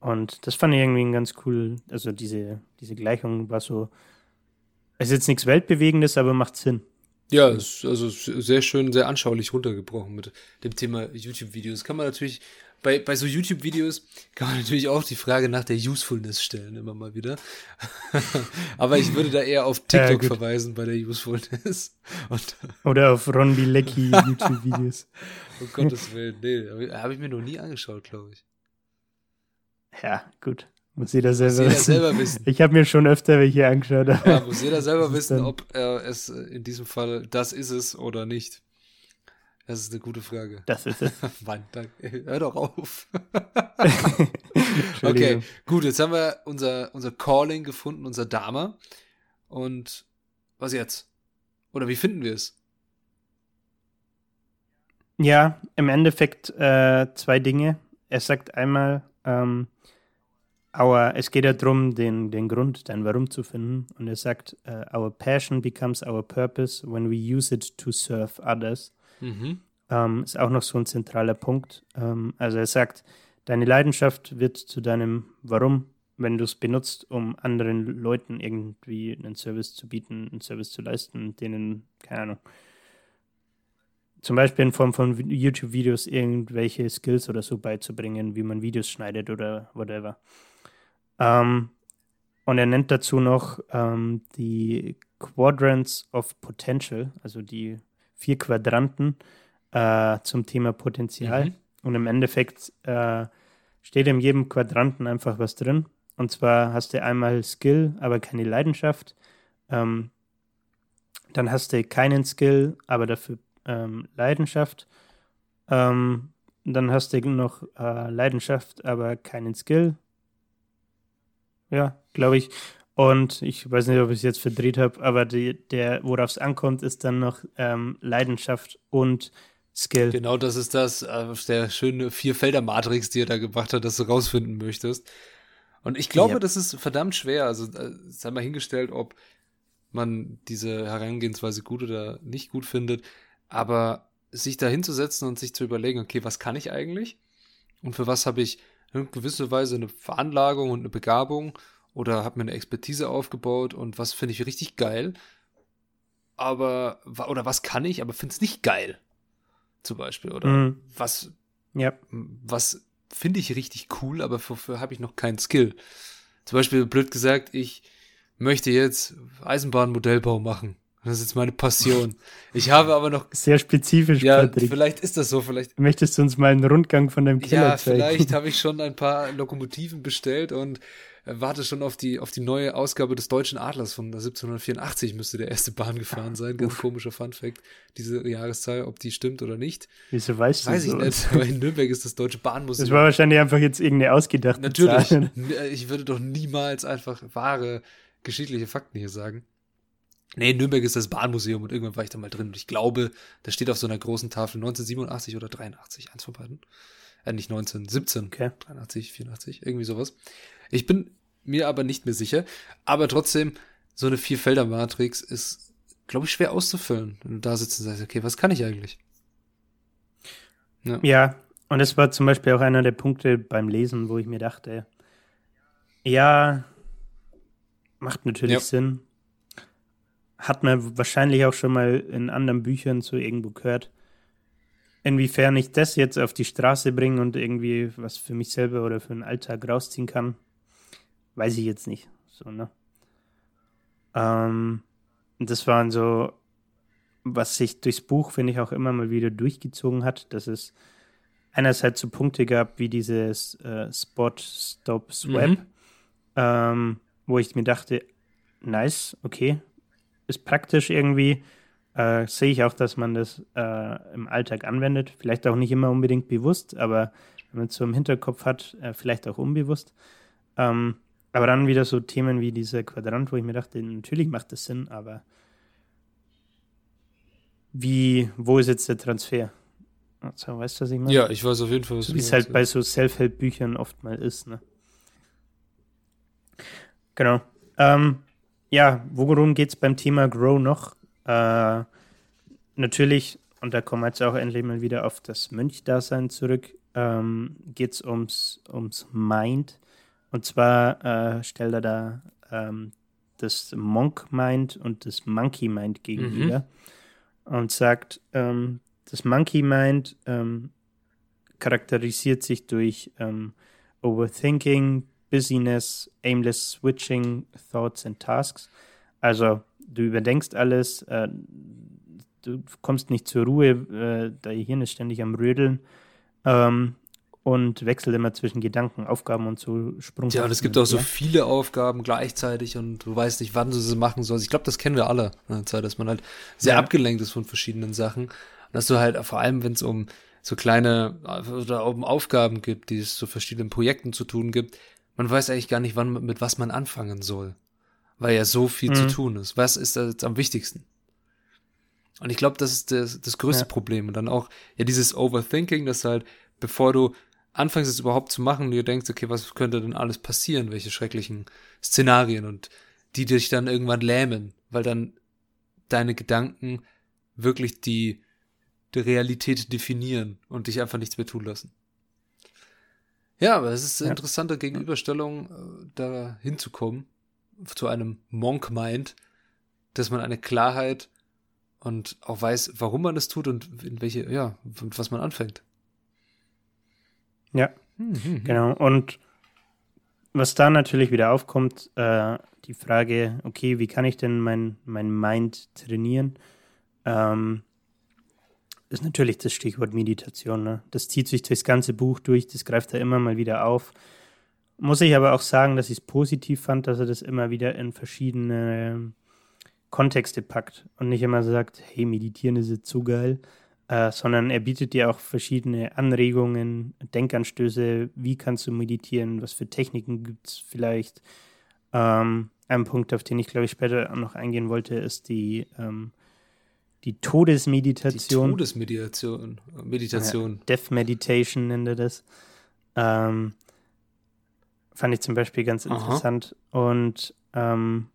Und das fand ich irgendwie ganz cool. Also diese, diese Gleichung war so, es ist jetzt nichts Weltbewegendes, aber macht Sinn. Ja, ist also sehr schön, sehr anschaulich runtergebrochen mit dem Thema YouTube-Videos. Kann man natürlich, bei, bei so YouTube-Videos kann man natürlich auch die Frage nach der Usefulness stellen, immer mal wieder. Aber ich würde da eher auf Ja, TikTok gut. verweisen bei der Usefulness. Und Oder auf Ron Bilecki YouTube-Videos. um Gottes Willen, nee, habe hab ich mir noch nie angeschaut, glaube ich. Ja, gut. Muss jeder selber jeder wissen. wissen. Ich habe mir schon öfter welche angeschaut. Ja, muss jeder selber wissen, ob er es in diesem Fall das ist es oder nicht. Das ist eine gute Frage. Das ist es. Mann, danke. Hör doch auf. Okay, gut, jetzt haben wir unser, unser Calling gefunden, unser Dama. Und was jetzt? Oder wie finden wir es? Ja, im Endeffekt äh, zwei Dinge. Er sagt einmal, ähm, our, es geht ja darum, den, den Grund, dein Warum zu finden. Und er sagt, uh, our passion becomes our purpose when we use it to serve others. Mhm. Ähm, ist auch noch so ein zentraler Punkt. Ähm, also er sagt, deine Leidenschaft wird zu deinem Warum, wenn du es benutzt, um anderen Leuten irgendwie einen Service zu bieten, einen Service zu leisten, denen, keine Ahnung, zum Beispiel in Form von YouTube-Videos irgendwelche Skills oder so beizubringen, wie man Videos schneidet oder whatever. Ähm, und er nennt dazu noch ähm, die Quadrants of Potential, also die vier Quadranten äh, zum Thema Potenzial. Mhm. Und im Endeffekt äh, steht in jedem Quadranten einfach was drin. Und zwar hast du einmal Skill, aber keine Leidenschaft. Ähm, dann hast du keinen Skill, aber dafür ähm, Leidenschaft. Ähm, dann hast du noch äh, Leidenschaft, aber keinen Skill. Ja, glaube ich. Und ich weiß nicht, ob ich es jetzt verdreht habe, aber die, der, worauf es ankommt, ist dann noch ähm, Leidenschaft und Skill. Genau, das ist das, äh, der schöne Vierfelder-Matrix, die er da gemacht hat, dass du rausfinden möchtest. Und ich glaube, ja. das ist verdammt schwer. Also, äh, sei mal hingestellt, ob man diese Herangehensweise gut oder nicht gut findet. Aber sich da hinzusetzen und sich zu überlegen, okay, was kann ich eigentlich? Und für was habe ich in gewisser Weise eine Veranlagung und eine Begabung oder habe mir eine Expertise aufgebaut und was finde ich richtig geil? Aber, oder was kann ich, aber finde es nicht geil? Zum Beispiel. Oder mhm. was, ja. was finde ich richtig cool, aber wofür habe ich noch keinen Skill? Zum Beispiel, blöd gesagt, ich möchte jetzt Eisenbahnmodellbau machen. Das ist jetzt meine Passion. Ich habe aber noch. Sehr spezifisch, ja, Patrick. Vielleicht ist das so, vielleicht. Möchtest du uns mal einen Rundgang von deinem Keller ja, zeigen? Ja, vielleicht habe ich schon ein paar Lokomotiven bestellt und warte schon auf die, auf die neue Ausgabe des Deutschen Adlers von 1784 müsste der erste Bahn gefahren sein. Ganz Uff. komischer Funfact, diese Jahreszahl, ob die stimmt oder nicht. Wieso weißt du Weiß ich nicht, aber in Nürnberg ist das Deutsche Bahnmuseum. Das war wahrscheinlich einfach jetzt irgendeine ausgedachte Natürlich. Zahl. Ich würde doch niemals einfach wahre geschichtliche Fakten hier sagen. Nee, in Nürnberg ist das Bahnmuseum und irgendwann war ich da mal drin. Und ich glaube, da steht auf so einer großen Tafel 1987 oder 83, eins von beiden. Äh, nicht 1917, okay. 83, 84, irgendwie sowas. Ich bin mir aber nicht mehr sicher. Aber trotzdem, so eine Vierfelder-Matrix ist, glaube ich, schwer auszufüllen. Wenn du da sitzt und sagst, okay, was kann ich eigentlich? Ja. ja, und das war zum Beispiel auch einer der Punkte beim Lesen, wo ich mir dachte, ja, macht natürlich ja. Sinn hat man wahrscheinlich auch schon mal in anderen Büchern so irgendwo gehört. Inwiefern ich das jetzt auf die Straße bringe und irgendwie was für mich selber oder für den Alltag rausziehen kann, weiß ich jetzt nicht. So, ne? Ähm, das waren so, was sich durchs Buch, finde ich, auch immer mal wieder durchgezogen hat, dass es einerseits so Punkte gab wie dieses äh, Spot, Stop, Swap, mhm. ähm, wo ich mir dachte, nice, okay, ist praktisch irgendwie. Äh, sehe ich auch, dass man das äh, im Alltag anwendet. Vielleicht auch nicht immer unbedingt bewusst, aber wenn man es so im Hinterkopf hat, äh, vielleicht auch unbewusst. Ähm, aber dann wieder so Themen wie dieser Quadrant, wo ich mir dachte, natürlich macht das Sinn, aber wie, wo ist jetzt der Transfer? Also, weißt du, was ich meine? Ja, ich weiß auf jeden Fall, was so, Wie es halt bei so Self-Help-Büchern oft mal ist, ne? Genau. Ähm, ja, worum geht es beim Thema Grow noch? Äh, natürlich, und da kommen wir jetzt auch endlich mal wieder auf das Mönchdasein zurück, ähm, geht es ums, ums Mind. Und zwar äh, stellt er da ähm, das Monk Mind und das Monkey Mind gegenüber mhm. und sagt, ähm, das Monkey Mind ähm, charakterisiert sich durch ähm, Overthinking, Busyness, aimless switching thoughts and tasks. Also du überdenkst alles, äh, du kommst nicht zur Ruhe, äh, dein Hirn ist ständig am Rödeln ähm, und wechselt immer zwischen Gedanken, Aufgaben und so Sprung. Ja, und es gibt auch so viele Aufgaben gleichzeitig und du weißt nicht, wann du sie machen sollst. Ich glaube, das kennen wir alle Zeit, dass man halt sehr ja. abgelenkt ist von verschiedenen Sachen. Und dass du halt vor allem, wenn es um so kleine oder um Aufgaben gibt, die es zu verschiedenen Projekten zu tun gibt, man weiß eigentlich gar nicht, wann, mit was man anfangen soll. Weil ja so viel mhm. zu tun ist. Was ist da jetzt am wichtigsten? Und ich glaube, das ist das, das größte ja. Problem. Und dann auch, ja, dieses Overthinking, dass halt, bevor du anfängst es überhaupt zu machen, dir denkst, okay, was könnte denn alles passieren, welche schrecklichen Szenarien und die dich dann irgendwann lähmen, weil dann deine Gedanken wirklich die, die Realität definieren und dich einfach nichts mehr tun lassen. Ja, aber es ist eine ja. interessante Gegenüberstellung, äh, da hinzukommen, zu einem Monk-Mind, dass man eine Klarheit und auch weiß, warum man es tut und in welche, ja, mit was man anfängt. Ja, mhm. genau. Und was da natürlich wieder aufkommt, äh, die Frage, okay, wie kann ich denn mein, mein Mind trainieren? Ähm, ist natürlich das Stichwort Meditation. Ne? Das zieht sich durchs ganze Buch durch, das greift er immer mal wieder auf. Muss ich aber auch sagen, dass ich es positiv fand, dass er das immer wieder in verschiedene Kontexte packt und nicht immer sagt, hey, meditieren ist jetzt so geil, äh, sondern er bietet dir auch verschiedene Anregungen, Denkanstöße, wie kannst du meditieren, was für Techniken gibt es vielleicht. Ähm, ein Punkt, auf den ich glaube ich später noch eingehen wollte, ist die, ähm, die Todesmeditation. Die Todesmeditation. Meditation. Ja, Death Meditation nennt er das. Ähm, fand ich zum Beispiel ganz interessant. Aha. Und ähm,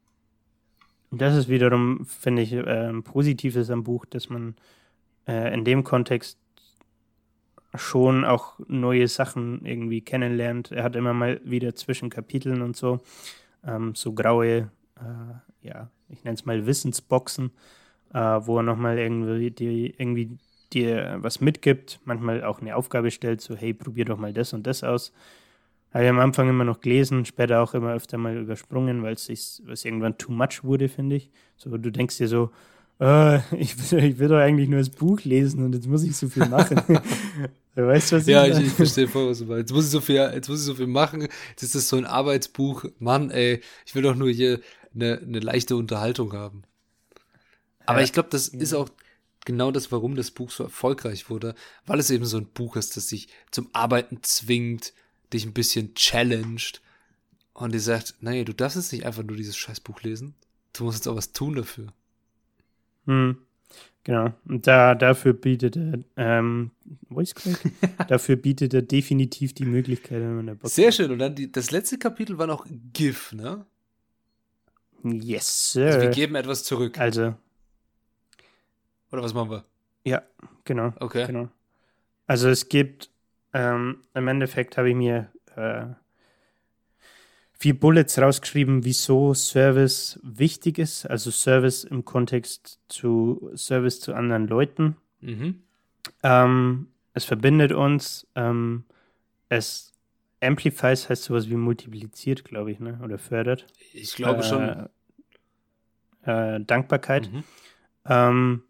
das ist wiederum, finde ich, äh, Positives am Buch, dass man äh, in dem Kontext schon auch neue Sachen irgendwie kennenlernt. Er hat immer mal wieder zwischen Kapiteln und so, ähm, so graue, äh, ja, ich nenne es mal Wissensboxen, äh, wo er nochmal irgendwie, die, irgendwie dir was mitgibt, manchmal auch eine Aufgabe stellt, so hey, probier doch mal das und das aus. Habe ich am Anfang immer noch gelesen, später auch immer öfter mal übersprungen, weil es irgendwann too much wurde, finde ich. So, du denkst dir so, äh, ich, will, ich will doch eigentlich nur das Buch lesen und jetzt muss ich so viel machen. weißt du, was ich Ja, ich, ich verstehe voll, was du meinst. Jetzt muss ich so viel, jetzt muss ich so viel machen. Jetzt ist das so ein Arbeitsbuch. Mann, ey, ich will doch nur hier eine, eine leichte Unterhaltung haben. Aber ja. ich glaube, das ist auch genau das, warum das Buch so erfolgreich wurde, weil es eben so ein Buch ist, das sich zum Arbeiten zwingt, dich ein bisschen challenged und dir sagt, nee, du darfst jetzt nicht einfach nur dieses Scheißbuch lesen. Du musst jetzt auch was tun dafür. Hm. Genau. Und da, dafür bietet er, ähm, Voice Crack? dafür bietet er definitiv die Möglichkeit, wenn man der Bock Sehr schön. Und dann die, das letzte Kapitel war noch GIF, ne? Yes, sir. Also wir geben etwas zurück. Also. Oder was machen wir? Ja, genau. Okay. Genau. Also es gibt, ähm, im Endeffekt habe ich mir äh, vier Bullets rausgeschrieben, wieso Service wichtig ist. Also Service im Kontext zu Service zu anderen Leuten. Mhm. Ähm, es verbindet uns. Ähm, es amplifies heißt sowas wie multipliziert, glaube ich, ne? Oder fördert. Ich glaube äh, schon. Äh, Dankbarkeit. Mhm. Ähm,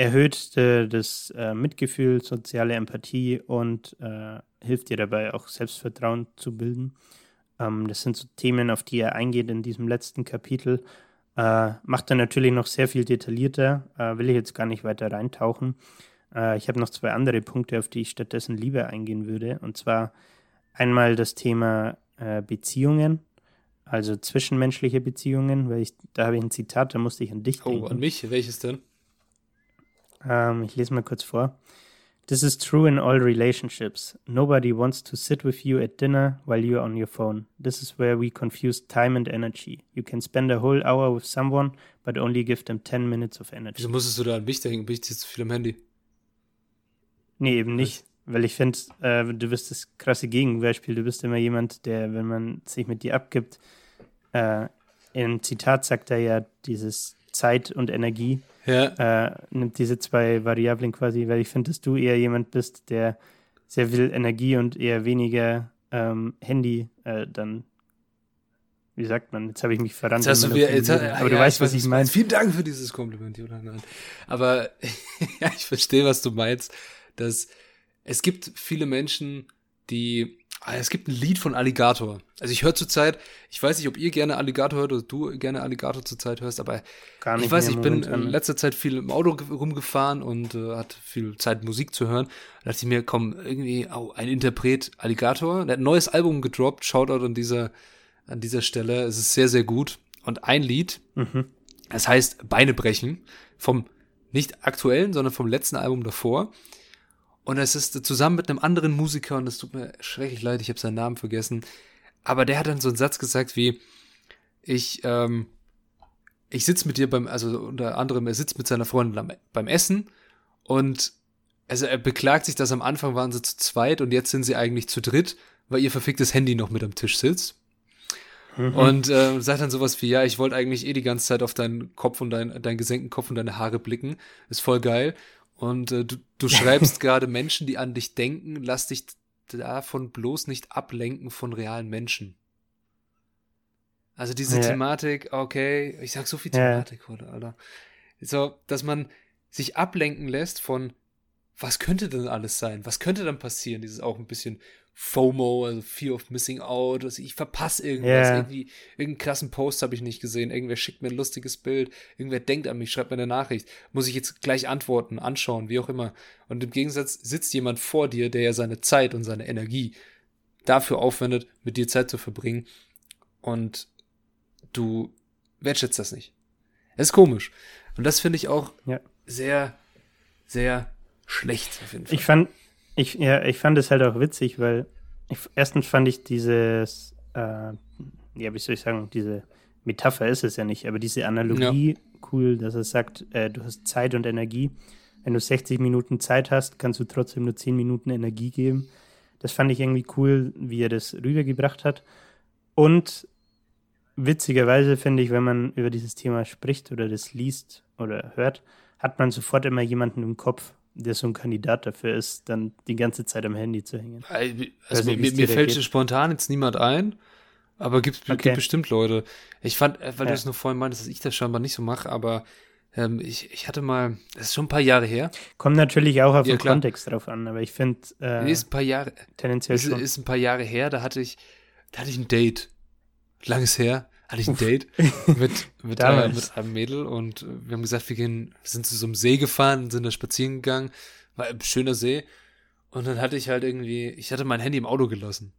erhöht äh, das äh, Mitgefühl, soziale Empathie und äh, hilft dir dabei auch Selbstvertrauen zu bilden. Ähm, das sind so Themen, auf die er eingeht in diesem letzten Kapitel. Äh, macht er natürlich noch sehr viel detaillierter, äh, will ich jetzt gar nicht weiter reintauchen. Ich habe noch zwei andere Punkte, auf die ich stattdessen lieber eingehen würde. Und zwar einmal das Thema Beziehungen, also zwischenmenschliche Beziehungen, weil ich, da habe ich ein Zitat, da musste ich an dich denken. Oh, an mich? Welches denn? Ähm, ich lese mal kurz vor. This is true in all relationships. Nobody wants to sit with you at dinner while you're on your phone. This is where we confuse time and energy. You can spend a whole hour with someone, but only give them 10 minutes of energy. Wieso musstest du da an mich denken? Bin ich jetzt zu viel am Handy? Nee, eben nicht. Weil ich finde, äh, du bist das krasse Gegenbeispiel. Du bist immer jemand, der, wenn man sich mit dir abgibt, äh, im Zitat sagt er ja dieses Zeit und Energie ja. äh, nimmt diese zwei Variablen quasi, weil ich finde, dass du eher jemand bist, der sehr viel Energie und eher weniger ähm, Handy äh, dann wie sagt man, jetzt habe ich mich verrannt. Jetzt hast du wieder, jetzt, aber ja, du weißt, was ich meine. Vielen Dank für dieses Kompliment, Jonas. Aber ja, ich verstehe, was du meinst, dass es gibt viele Menschen, die es gibt ein Lied von Alligator. Also ich höre zurzeit, ich weiß nicht, ob ihr gerne Alligator hört oder du gerne Alligator zurzeit hörst, aber ich weiß, ich bin in letzter Zeit viel im Auto rumgefahren und äh, hatte viel Zeit Musik zu hören. Da dachte ich mir, komm, irgendwie, oh, ein Interpret Alligator, der hat ein neues Album gedroppt, Shoutout an dieser, an dieser Stelle. Es ist sehr, sehr gut. Und ein Lied, mhm. es heißt Beine brechen, vom nicht aktuellen, sondern vom letzten Album davor. Und es ist zusammen mit einem anderen Musiker, und es tut mir schrecklich leid, ich habe seinen Namen vergessen, aber der hat dann so einen Satz gesagt wie, ich, ähm, ich sitze mit dir beim, also unter anderem, er sitzt mit seiner Freundin beim Essen und also er beklagt sich, dass am Anfang waren sie zu zweit und jetzt sind sie eigentlich zu dritt, weil ihr verficktes Handy noch mit am Tisch sitzt. Mhm. Und äh, sagt dann sowas wie, ja, ich wollte eigentlich eh die ganze Zeit auf deinen Kopf und dein, deinen gesenkten Kopf und deine Haare blicken. Ist voll geil. Und äh, du, du schreibst gerade Menschen, die an dich denken, lass dich davon bloß nicht ablenken von realen Menschen. Also diese ja. Thematik, okay, ich sag so viel Thematik ja. heute, Alter. So, dass man sich ablenken lässt von, was könnte denn alles sein? Was könnte dann passieren? Dieses auch ein bisschen FOMO, also Fear of Missing Out, also ich verpasse irgendwas, yeah. irgendwie, irgendeinen krassen Post habe ich nicht gesehen, irgendwer schickt mir ein lustiges Bild, irgendwer denkt an mich, schreibt mir eine Nachricht, muss ich jetzt gleich antworten, anschauen, wie auch immer. Und im Gegensatz sitzt jemand vor dir, der ja seine Zeit und seine Energie dafür aufwendet, mit dir Zeit zu verbringen und du wertschätzt das nicht. Das ist komisch. Und das finde ich auch ja. sehr, sehr schlecht auf jeden Fall. Ich fand, ich, ja, ich fand es halt auch witzig, weil ich, erstens fand ich dieses, äh, ja, wie soll ich sagen, diese Metapher ist es ja nicht, aber diese Analogie ja. cool, dass er sagt, äh, du hast Zeit und Energie. Wenn du 60 Minuten Zeit hast, kannst du trotzdem nur 10 Minuten Energie geben. Das fand ich irgendwie cool, wie er das rübergebracht hat. Und witzigerweise finde ich, wenn man über dieses Thema spricht oder das liest oder hört, hat man sofort immer jemanden im Kopf, der so ein Kandidat dafür ist, dann die ganze Zeit am Handy zu hängen. Also, also mir, mir fällt geht. spontan jetzt niemand ein, aber gibt, okay. gibt bestimmt Leute. Ich fand, äh, weil ja. du es nur vorhin meintest, dass ich das scheinbar nicht so mache, aber ähm, ich, ich hatte mal, das ist schon ein paar Jahre her. Kommt natürlich auch auf ja, den klar. Kontext drauf an, aber ich finde, äh, ist ein paar Jahre, tendenziell ist, schon. ist ein paar Jahre her, da hatte ich, da hatte ich ein Date. Langes her hatte ich ein Date mit, mit, äh, mit einem Mädel und wir haben gesagt, wir gehen, sind zu so einem See gefahren, sind da spazieren gegangen, war ein schöner See. Und dann hatte ich halt irgendwie, ich hatte mein Handy im Auto gelassen.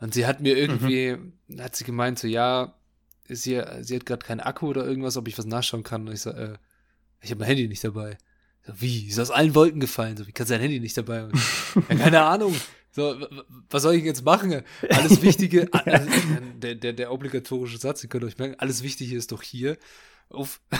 Und sie hat mir irgendwie, mhm. hat sie gemeint, so, ja, sie, sie hat gerade keinen Akku oder irgendwas, ob ich was nachschauen kann. Und ich so, äh, ich habe mein Handy nicht dabei. So, wie? Ist aus allen Wolken gefallen. So, wie kannst du dein Handy nicht dabei ja, keine Ahnung. So, was soll ich jetzt machen? Alles Wichtige, also, der, der, der obligatorische Satz, ihr könnt euch merken, alles Wichtige ist doch hier. Uff.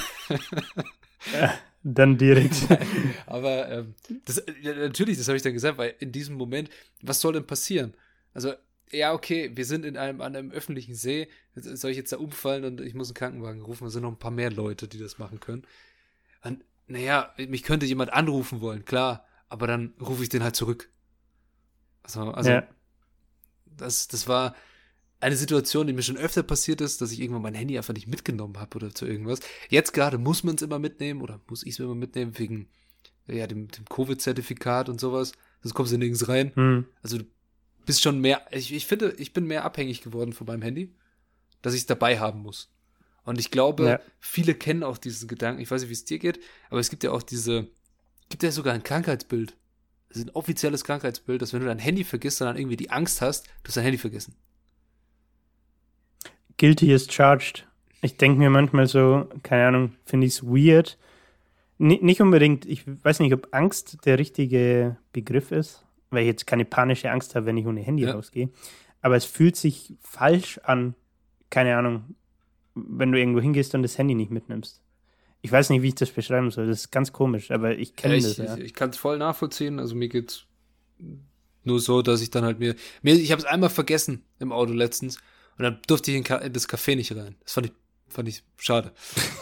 Ja, dann direkt. Aber ähm, das, ja, natürlich, das habe ich dann gesagt, weil in diesem Moment, was soll denn passieren? Also, ja, okay, wir sind in einem, an einem öffentlichen See, soll ich jetzt da umfallen und ich muss einen Krankenwagen rufen? Es sind noch ein paar mehr Leute, die das machen können. Und, naja, mich könnte jemand anrufen wollen, klar, aber dann rufe ich den halt zurück. Also, also ja. das, das war eine Situation, die mir schon öfter passiert ist, dass ich irgendwann mein Handy einfach nicht mitgenommen habe oder zu irgendwas. Jetzt gerade muss man es immer mitnehmen oder muss ich es immer mitnehmen wegen ja, dem, dem Covid-Zertifikat und sowas. Sonst kommst du nirgends rein. Mhm. Also du bist schon mehr, ich, ich finde, ich bin mehr abhängig geworden von meinem Handy, dass ich es dabei haben muss. Und ich glaube, ja. viele kennen auch diesen Gedanken. Ich weiß nicht, wie es dir geht, aber es gibt ja auch diese, gibt ja sogar ein Krankheitsbild ist ein offizielles Krankheitsbild, dass wenn du dein Handy vergisst und dann irgendwie die Angst hast, du hast dein Handy vergessen. Guilty is charged. Ich denke mir manchmal so, keine Ahnung, finde ich es weird. N nicht unbedingt, ich weiß nicht, ob Angst der richtige Begriff ist, weil ich jetzt keine panische Angst habe, wenn ich ohne Handy ja. rausgehe. Aber es fühlt sich falsch an, keine Ahnung, wenn du irgendwo hingehst und das Handy nicht mitnimmst. Ich weiß nicht, wie ich das beschreiben soll. Das ist ganz komisch, aber ich kenne ja, das. Ja. Ich, ich kann es voll nachvollziehen. Also mir geht's nur so, dass ich dann halt mir, mir ich habe es einmal vergessen im Auto letztens und dann durfte ich in, in das Café nicht rein. Das fand ich fand ich schade.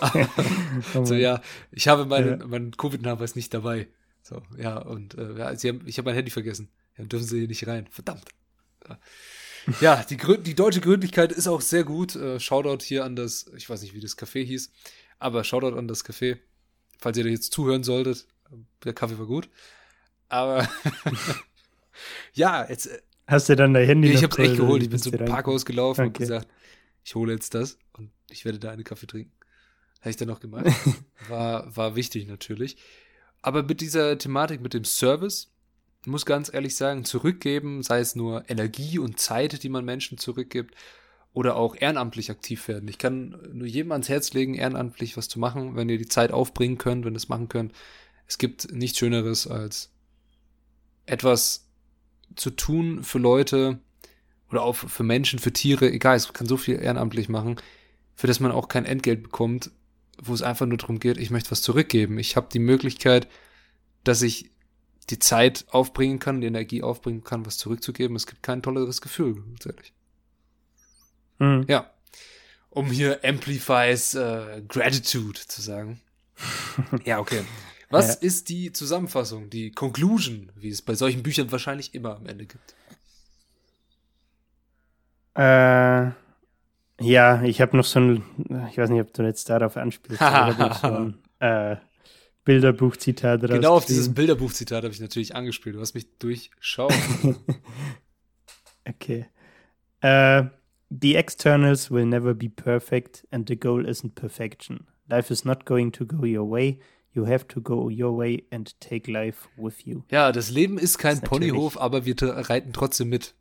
so ja, ich habe meinen ja. meinen Covid-Nachweis nicht dabei. So ja und äh, ja, sie haben, ich habe mein Handy vergessen. Dann dürfen sie hier nicht rein. Verdammt. Ja, die, die deutsche Gründlichkeit ist auch sehr gut. Äh, Shoutout hier an das, ich weiß nicht, wie das Café hieß. Aber Shoutout an das Café. Falls ihr da jetzt zuhören solltet, der Kaffee war gut. Aber ja, jetzt. Äh, Hast du dann dein Handy? Ich hab's echt geholt. Ich bin zum Parkhaus gelaufen okay. und gesagt, ich hole jetzt das und ich werde da eine Kaffee trinken. Habe ich dann noch gemacht. War, war wichtig natürlich. Aber mit dieser Thematik, mit dem Service, muss ganz ehrlich sagen, zurückgeben, sei es nur Energie und Zeit, die man Menschen zurückgibt, oder auch ehrenamtlich aktiv werden. Ich kann nur jedem ans Herz legen, ehrenamtlich was zu machen, wenn ihr die Zeit aufbringen könnt, wenn ihr es machen könnt. Es gibt nichts Schöneres als etwas zu tun für Leute oder auch für Menschen, für Tiere, egal, es kann so viel ehrenamtlich machen, für das man auch kein Entgelt bekommt, wo es einfach nur darum geht, ich möchte was zurückgeben. Ich habe die Möglichkeit, dass ich die Zeit aufbringen kann, die Energie aufbringen kann, was zurückzugeben. Es gibt kein tolleres Gefühl, tatsächlich. Mhm. Ja. Um hier Amplifies äh, Gratitude zu sagen. ja, okay. Was ja. ist die Zusammenfassung, die Conclusion, wie es bei solchen Büchern wahrscheinlich immer am Ende gibt? Äh, ja, ich habe noch so ein, ich weiß nicht, ob du jetzt darauf anspielst, aber ich habe so ein äh, Bilderbuchzitat raus. Genau auf dieses Bilderbuchzitat habe ich natürlich angespielt. Du hast mich durchschaut. okay. Uh, the externals will never be perfect and the goal isn't perfection. Life is not going to go your way. You have to go your way and take life with you. Ja, das Leben ist kein das Ponyhof, aber wir reiten trotzdem mit.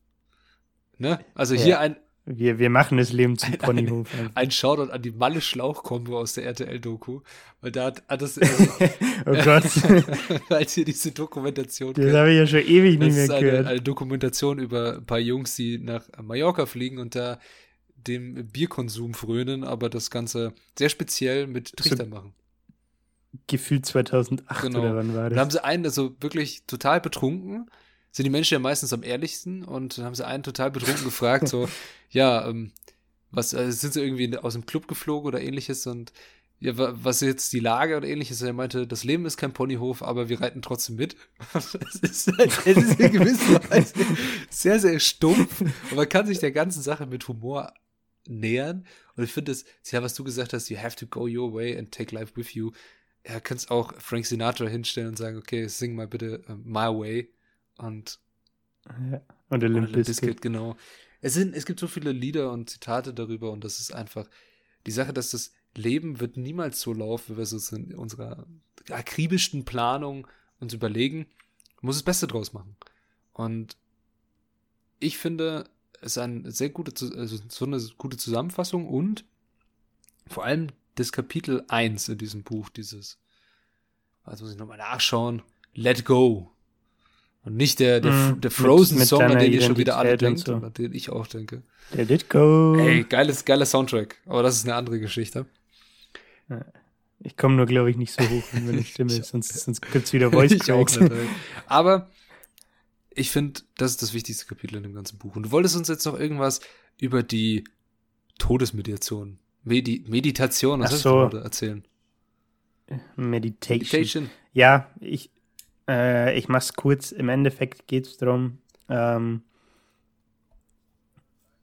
Ne? Also ja. hier ein wir, wir machen das Leben zum Ponyhof. Ein, ein Shoutout an die Malle Schlauch-Kombo aus der RTL-Doku. Weil da hat, hat das. Äh, oh Gott. als hier diese Dokumentation. Das habe ich ja schon ewig nicht mehr eine, gehört. Eine Dokumentation über ein paar Jungs, die nach Mallorca fliegen und da dem Bierkonsum frönen, aber das Ganze sehr speziell mit Trichtern so machen. Gefühlt 2008 genau. oder wann war das? Da haben sie einen, also wirklich total betrunken sind die Menschen ja meistens am ehrlichsten und dann haben sie einen total betrunken gefragt, so, ja, ähm, was, äh, sind sie irgendwie aus dem Club geflogen oder ähnliches und ja, was jetzt die Lage oder ähnliches? Er meinte, das Leben ist kein Ponyhof, aber wir reiten trotzdem mit. Das ist, halt, das ist in gewisser Weise sehr, sehr stumpf. Und man kann sich der ganzen Sache mit Humor nähern. Und ich finde es, ja, was du gesagt hast, you have to go your way and take life with you. Ja, kannst auch Frank Sinatra hinstellen und sagen, okay, sing mal bitte uh, My Way und, ja, und Limp Bizkit. genau. Es, sind, es gibt so viele Lieder und Zitate darüber und das ist einfach die Sache, dass das Leben wird niemals so laufen, wie wir es in unserer akribischen Planung uns überlegen, muss das Beste draus machen. Und ich finde, es ist eine sehr gute, also so eine gute Zusammenfassung und vor allem das Kapitel 1 in diesem Buch, dieses, also muss ich nochmal nachschauen, Let Go. Und nicht der, der, mm, der Frozen-Song, an den ihr schon wieder alle denkt, so. an den ich auch denke. Let it go. Ey, geiles, geiler Soundtrack. Aber das ist eine andere Geschichte. Ich komme nur, glaube ich, nicht so hoch in meine Stimme, sonst, sonst gibt es wieder Voice Cracks. Aber ich finde, das ist das wichtigste Kapitel in dem ganzen Buch. Und du wolltest uns jetzt noch irgendwas über die Todesmeditation, Medi Meditation, was so. du erzählen? Meditation. Meditation. Ja, ich, äh, ich mach's kurz. Im Endeffekt geht es darum, ähm,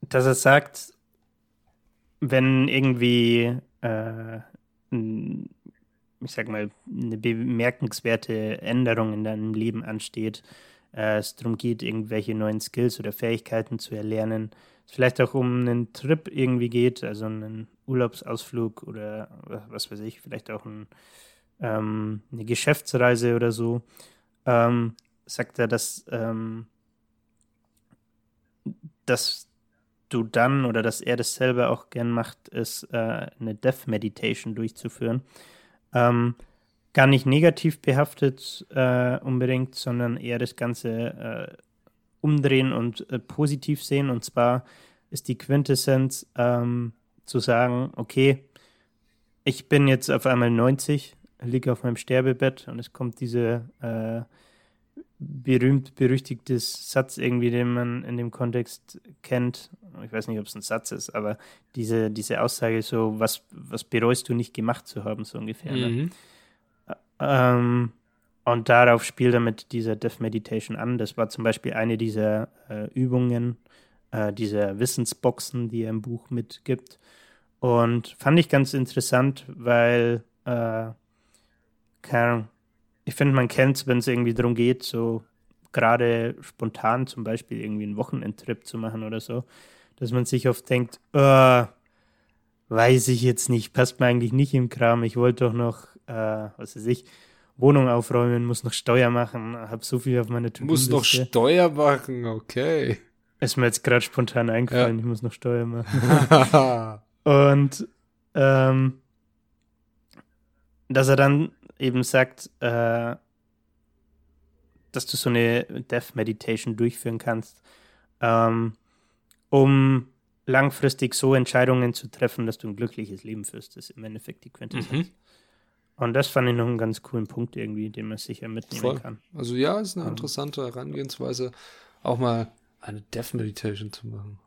dass er sagt, wenn irgendwie, äh, ich sag mal, eine bemerkenswerte Änderung in deinem Leben ansteht, äh, es darum geht, irgendwelche neuen Skills oder Fähigkeiten zu erlernen, es vielleicht auch um einen Trip irgendwie geht, also einen Urlaubsausflug oder was weiß ich, vielleicht auch ein, ähm, eine Geschäftsreise oder so, ähm, sagt er, dass, ähm, dass du dann oder dass er das selber auch gern macht, ist äh, eine Death Meditation durchzuführen. Ähm, gar nicht negativ behaftet äh, unbedingt, sondern eher das Ganze äh, umdrehen und äh, positiv sehen. Und zwar ist die Quintessenz ähm, zu sagen, okay, ich bin jetzt auf einmal 90, liege auf meinem Sterbebett und es kommt diese äh, berühmt berüchtigtes Satz irgendwie, den man in dem Kontext kennt. Ich weiß nicht, ob es ein Satz ist, aber diese, diese Aussage so, was, was bereust du nicht gemacht zu haben, so ungefähr. Ne? Mhm. Ähm, und darauf spielt er mit dieser Death Meditation an. Das war zum Beispiel eine dieser äh, Übungen, äh, dieser Wissensboxen, die er im Buch mitgibt. Und fand ich ganz interessant, weil, äh, keine Ahnung, ich finde, man kennt es, wenn es irgendwie darum geht, so gerade spontan zum Beispiel irgendwie einen Wochenendtrip zu machen oder so, dass man sich oft denkt, oh, weiß ich jetzt nicht, passt mir eigentlich nicht im Kram, ich wollte doch noch, äh, was weiß ich, Wohnung aufräumen, muss noch Steuer machen, habe so viel auf meine to Muss noch Steuer machen, okay. Ist mir jetzt gerade spontan eingefallen, ja. ich muss noch Steuer machen. Und ähm, dass er dann eben sagt, äh, dass du so eine Death Meditation durchführen kannst, ähm, um langfristig so Entscheidungen zu treffen, dass du ein glückliches Leben führst. Das ist im Endeffekt die Quintessenz. Mhm. Und das fand ich noch einen ganz coolen Punkt irgendwie, den man sicher mitnehmen Voll. kann. Also ja, ist eine um, interessante Herangehensweise, auch mal eine Death Meditation zu machen.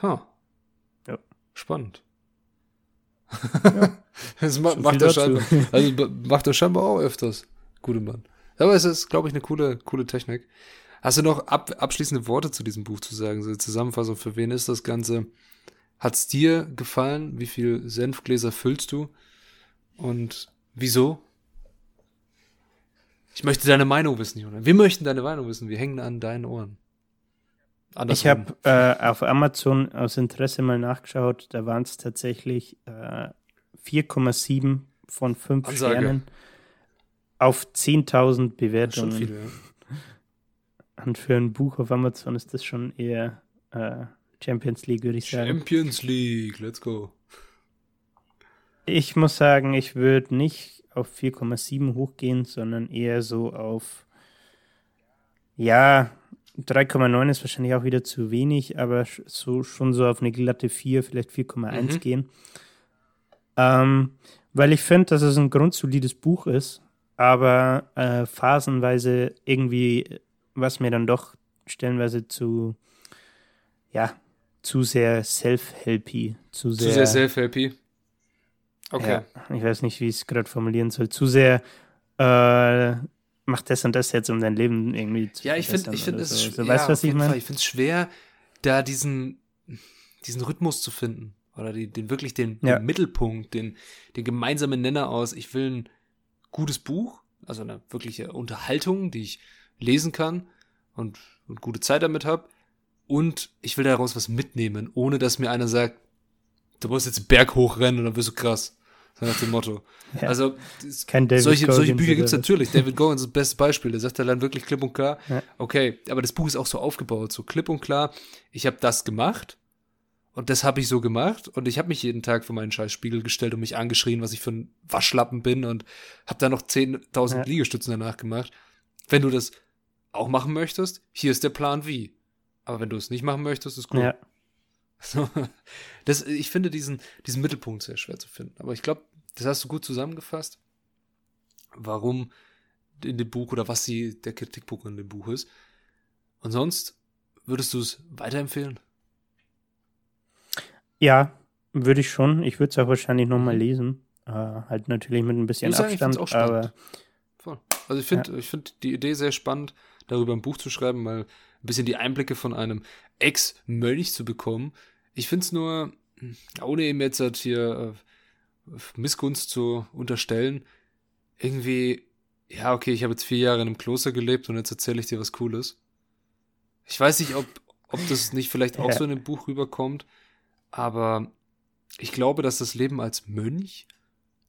Huh. Ja. Spannend. Ja. das ma macht er scheinbar, also macht er scheinbar auch öfters. Gute Mann. Aber es ist, glaube ich, eine coole, coole Technik. Hast du noch ab, abschließende Worte zu diesem Buch zu sagen? So eine Zusammenfassung, für wen ist das Ganze? Hat es dir gefallen? Wie viel Senfgläser füllst du? Und wieso? Ich möchte deine Meinung wissen, Jonas. Wir möchten deine Meinung wissen. Wir hängen an deinen Ohren. Andersrum. Ich habe äh, auf Amazon aus Interesse mal nachgeschaut. Da waren es tatsächlich äh, 4,7 von 5 Ansage. Sternen auf 10.000 Bewertungen. Viel, ja. Und für ein Buch auf Amazon ist das schon eher äh, Champions League, würde ich sagen. Champions League, let's go. Ich muss sagen, ich würde nicht auf 4,7 hochgehen, sondern eher so auf, ja, 3,9 ist wahrscheinlich auch wieder zu wenig, aber so schon so auf eine glatte 4, vielleicht 4,1 mhm. gehen. Ähm, weil ich finde, dass es ein grundsolides Buch ist, aber äh, phasenweise irgendwie was mir dann doch stellenweise zu, ja, zu sehr self-helpy. Zu sehr, zu sehr self-helpy. Okay. Ja, ich weiß nicht, wie ich es gerade formulieren soll. Zu sehr, äh, mach das und das jetzt, um dein Leben irgendwie zu Ja, ich finde, ich finde es, so. so, ja, weißt, was ich meine? Ich finde es schwer, da diesen, diesen Rhythmus zu finden. Oder die, den wirklich den, ja. den Mittelpunkt, den, den gemeinsamen Nenner aus. Ich will ein gutes Buch, also eine wirkliche Unterhaltung, die ich lesen kann und, und gute Zeit damit habe. Und ich will daraus was mitnehmen, ohne dass mir einer sagt, du musst jetzt Berg hochrennen und dann wirst du krass. So nach dem Motto. Ja. Also solche, solche Bücher gibt es natürlich. David Goggins ist das beste Beispiel. Der sagt dann wirklich klipp und klar, ja. okay, aber das Buch ist auch so aufgebaut, so klipp und klar, ich habe das gemacht und das habe ich so gemacht und ich habe mich jeden Tag vor meinen scheiß Spiegel gestellt und mich angeschrien, was ich für ein Waschlappen bin und habe dann noch 10.000 ja. Liegestützen danach gemacht. Wenn du das auch machen möchtest, hier ist der Plan wie. Aber wenn du es nicht machen möchtest, ist cool. Ja. So, das, ich finde diesen, diesen Mittelpunkt sehr schwer zu finden. Aber ich glaube, das hast du gut zusammengefasst, warum in dem Buch oder was die, der Kritikpunkt in dem Buch ist. Und sonst würdest du es weiterempfehlen? Ja, würde ich schon. Ich würde es auch wahrscheinlich nochmal mhm. lesen. Äh, halt natürlich mit ein bisschen Abstand, aber. Voll. Also ich finde, ja. ich finde die Idee sehr spannend darüber ein Buch zu schreiben, mal ein bisschen die Einblicke von einem Ex-Mönch zu bekommen. Ich finde es nur, ohne ihm jetzt halt hier äh, Missgunst zu unterstellen, irgendwie, ja, okay, ich habe jetzt vier Jahre in einem Kloster gelebt und jetzt erzähle ich dir was Cooles. Ich weiß nicht, ob, ob das nicht vielleicht auch ja. so in dem Buch rüberkommt, aber ich glaube, dass das Leben als Mönch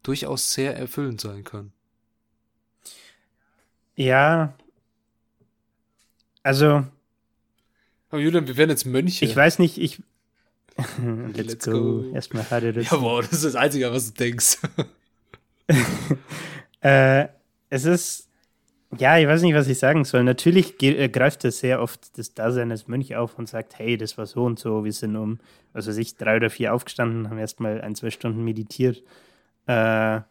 durchaus sehr erfüllend sein kann. Ja, also. Aber Julian, wir werden jetzt Mönche. Ich weiß nicht, ich. Let's, Let's go. go. Erstmal hatte das. Ja, wow, das ist das Einzige, was du denkst. äh, es ist. Ja, ich weiß nicht, was ich sagen soll. Natürlich äh, greift er sehr oft das Dasein als Mönch auf und sagt, hey, das war so und so, wir sind um, also sich drei oder vier aufgestanden, haben erstmal ein, zwei Stunden meditiert. Äh,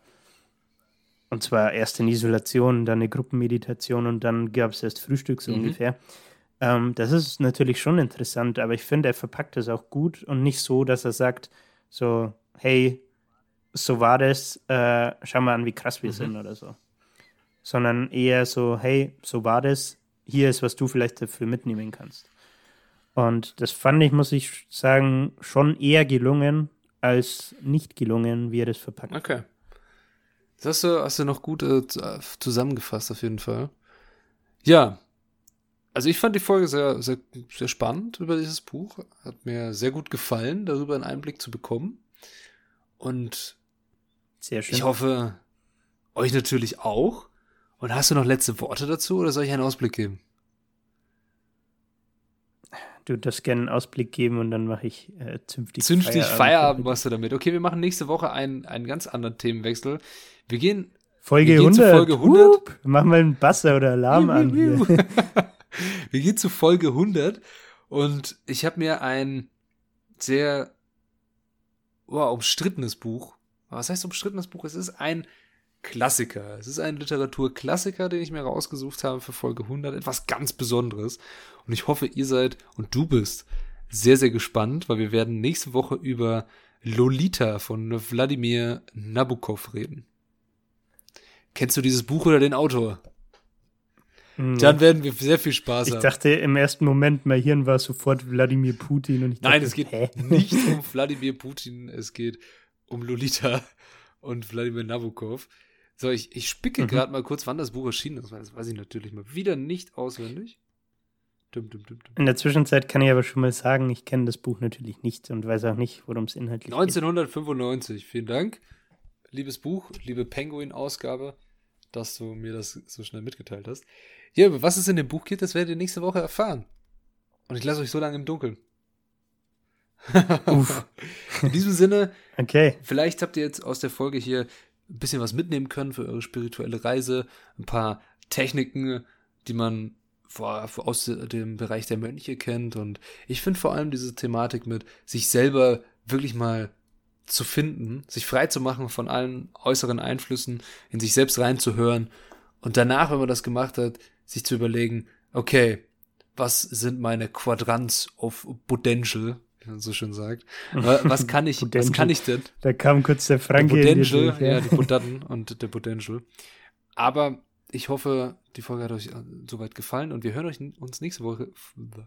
und zwar erst in Isolation, dann eine Gruppenmeditation und dann gab es erst Frühstück so mhm. ungefähr. Ähm, das ist natürlich schon interessant, aber ich finde, er verpackt das auch gut und nicht so, dass er sagt, so, hey, so war das, äh, schau mal an, wie krass wir mhm. sind oder so. Sondern eher so, hey, so war das, hier ist, was du vielleicht dafür mitnehmen kannst. Und das fand ich, muss ich sagen, schon eher gelungen als nicht gelungen, wie er das verpackt. Okay. Das hast du, hast du noch gut äh, zusammengefasst, auf jeden Fall. Ja. Also ich fand die Folge sehr, sehr, sehr spannend über dieses Buch. Hat mir sehr gut gefallen, darüber einen Einblick zu bekommen. Und sehr schön. ich hoffe, euch natürlich auch. Und hast du noch letzte Worte dazu oder soll ich einen Ausblick geben? du das gerne einen Ausblick geben und dann mache ich äh, zünftig, zünftig Feierabend. Feierabend machst du damit. Okay, wir machen nächste Woche einen, einen ganz anderen Themenwechsel. Wir gehen Folge Wir gehen zu 100. Folge 100. Hup, mach mal einen Basser oder Alarm an hier. Wir gehen zu Folge 100 und ich habe mir ein sehr wow, umstrittenes Buch. Was heißt umstrittenes Buch? Es ist ein Klassiker. Es ist ein Literaturklassiker, den ich mir rausgesucht habe für Folge 100. Etwas ganz Besonderes. Und ich hoffe, ihr seid und du bist sehr, sehr gespannt, weil wir werden nächste Woche über Lolita von Wladimir Nabokov reden. Kennst du dieses Buch oder den Autor? Hm, Dann werden wir sehr viel Spaß ich haben. dachte im ersten Moment, mein Hirn war sofort Wladimir Putin und ich Nein, dachte, es geht hä? nicht um Wladimir Putin, es geht um Lolita und Wladimir Nabokov. So, ich, ich spicke Mhm. gerade mal kurz, wann das Buch erschienen ist, weil das weiß ich natürlich mal wieder nicht auswendig. Dum, dum, dum. In der Zwischenzeit kann ich aber schon mal sagen, ich kenne das Buch natürlich nicht und weiß auch nicht, worum es inhaltlich 1995, vielen Dank. Liebes Buch, liebe Penguin-Ausgabe, dass du mir das so schnell mitgeteilt hast. Ja, was es in dem Buch geht, das werdet ihr nächste Woche erfahren. Und ich lasse euch so lange im Dunkeln. In diesem Sinne. Okay, Vielleicht habt ihr jetzt aus der Folge hier ein bisschen was mitnehmen können für eure spirituelle Reise, ein paar Techniken, die man vor, vor- aus dem Bereich der Mönche kennt. Und ich finde vor allem diese Thematik mit sich selber wirklich mal zu finden, sich frei zu machen von allen äußeren Einflüssen, in sich selbst reinzuhören und danach, wenn man das gemacht hat, sich zu überlegen, okay, was sind meine Quadrants of Potential, wie man so schön sagt. Wa- Was kann ich, was kann ich denn? da kam kurz der Der Franke in dir Potential, durch, ja, die Potaten und der Potential. Aber ich hoffe, die Folge hat euch äh, soweit gefallen und wir hören euch uns nächste Woche,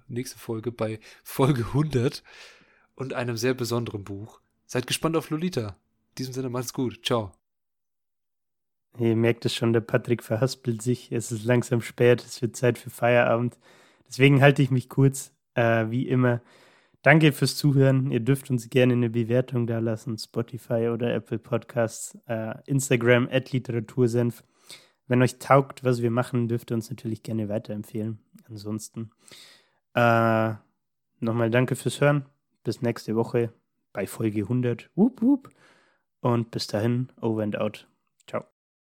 nächste Folge bei Folge 100 und einem sehr besonderen Buch. Seid gespannt auf Lolita. In diesem Sinne, macht's gut. Ciao. Ihr merkt es schon, der Patrick verhaspelt sich. Es ist langsam spät, es wird Zeit für Feierabend. Deswegen halte ich mich kurz, äh, wie immer. Danke fürs Zuhören. Ihr dürft uns gerne eine Bewertung da lassen, Spotify oder Apple Podcasts, äh, Instagram, at Literatursenf. Wenn euch taugt, was wir machen, dürft ihr uns natürlich gerne weiterempfehlen. Ansonsten äh, nochmal danke fürs Hören. Bis nächste Woche bei Folge 100. Wup, wup. Und bis dahin, over and out.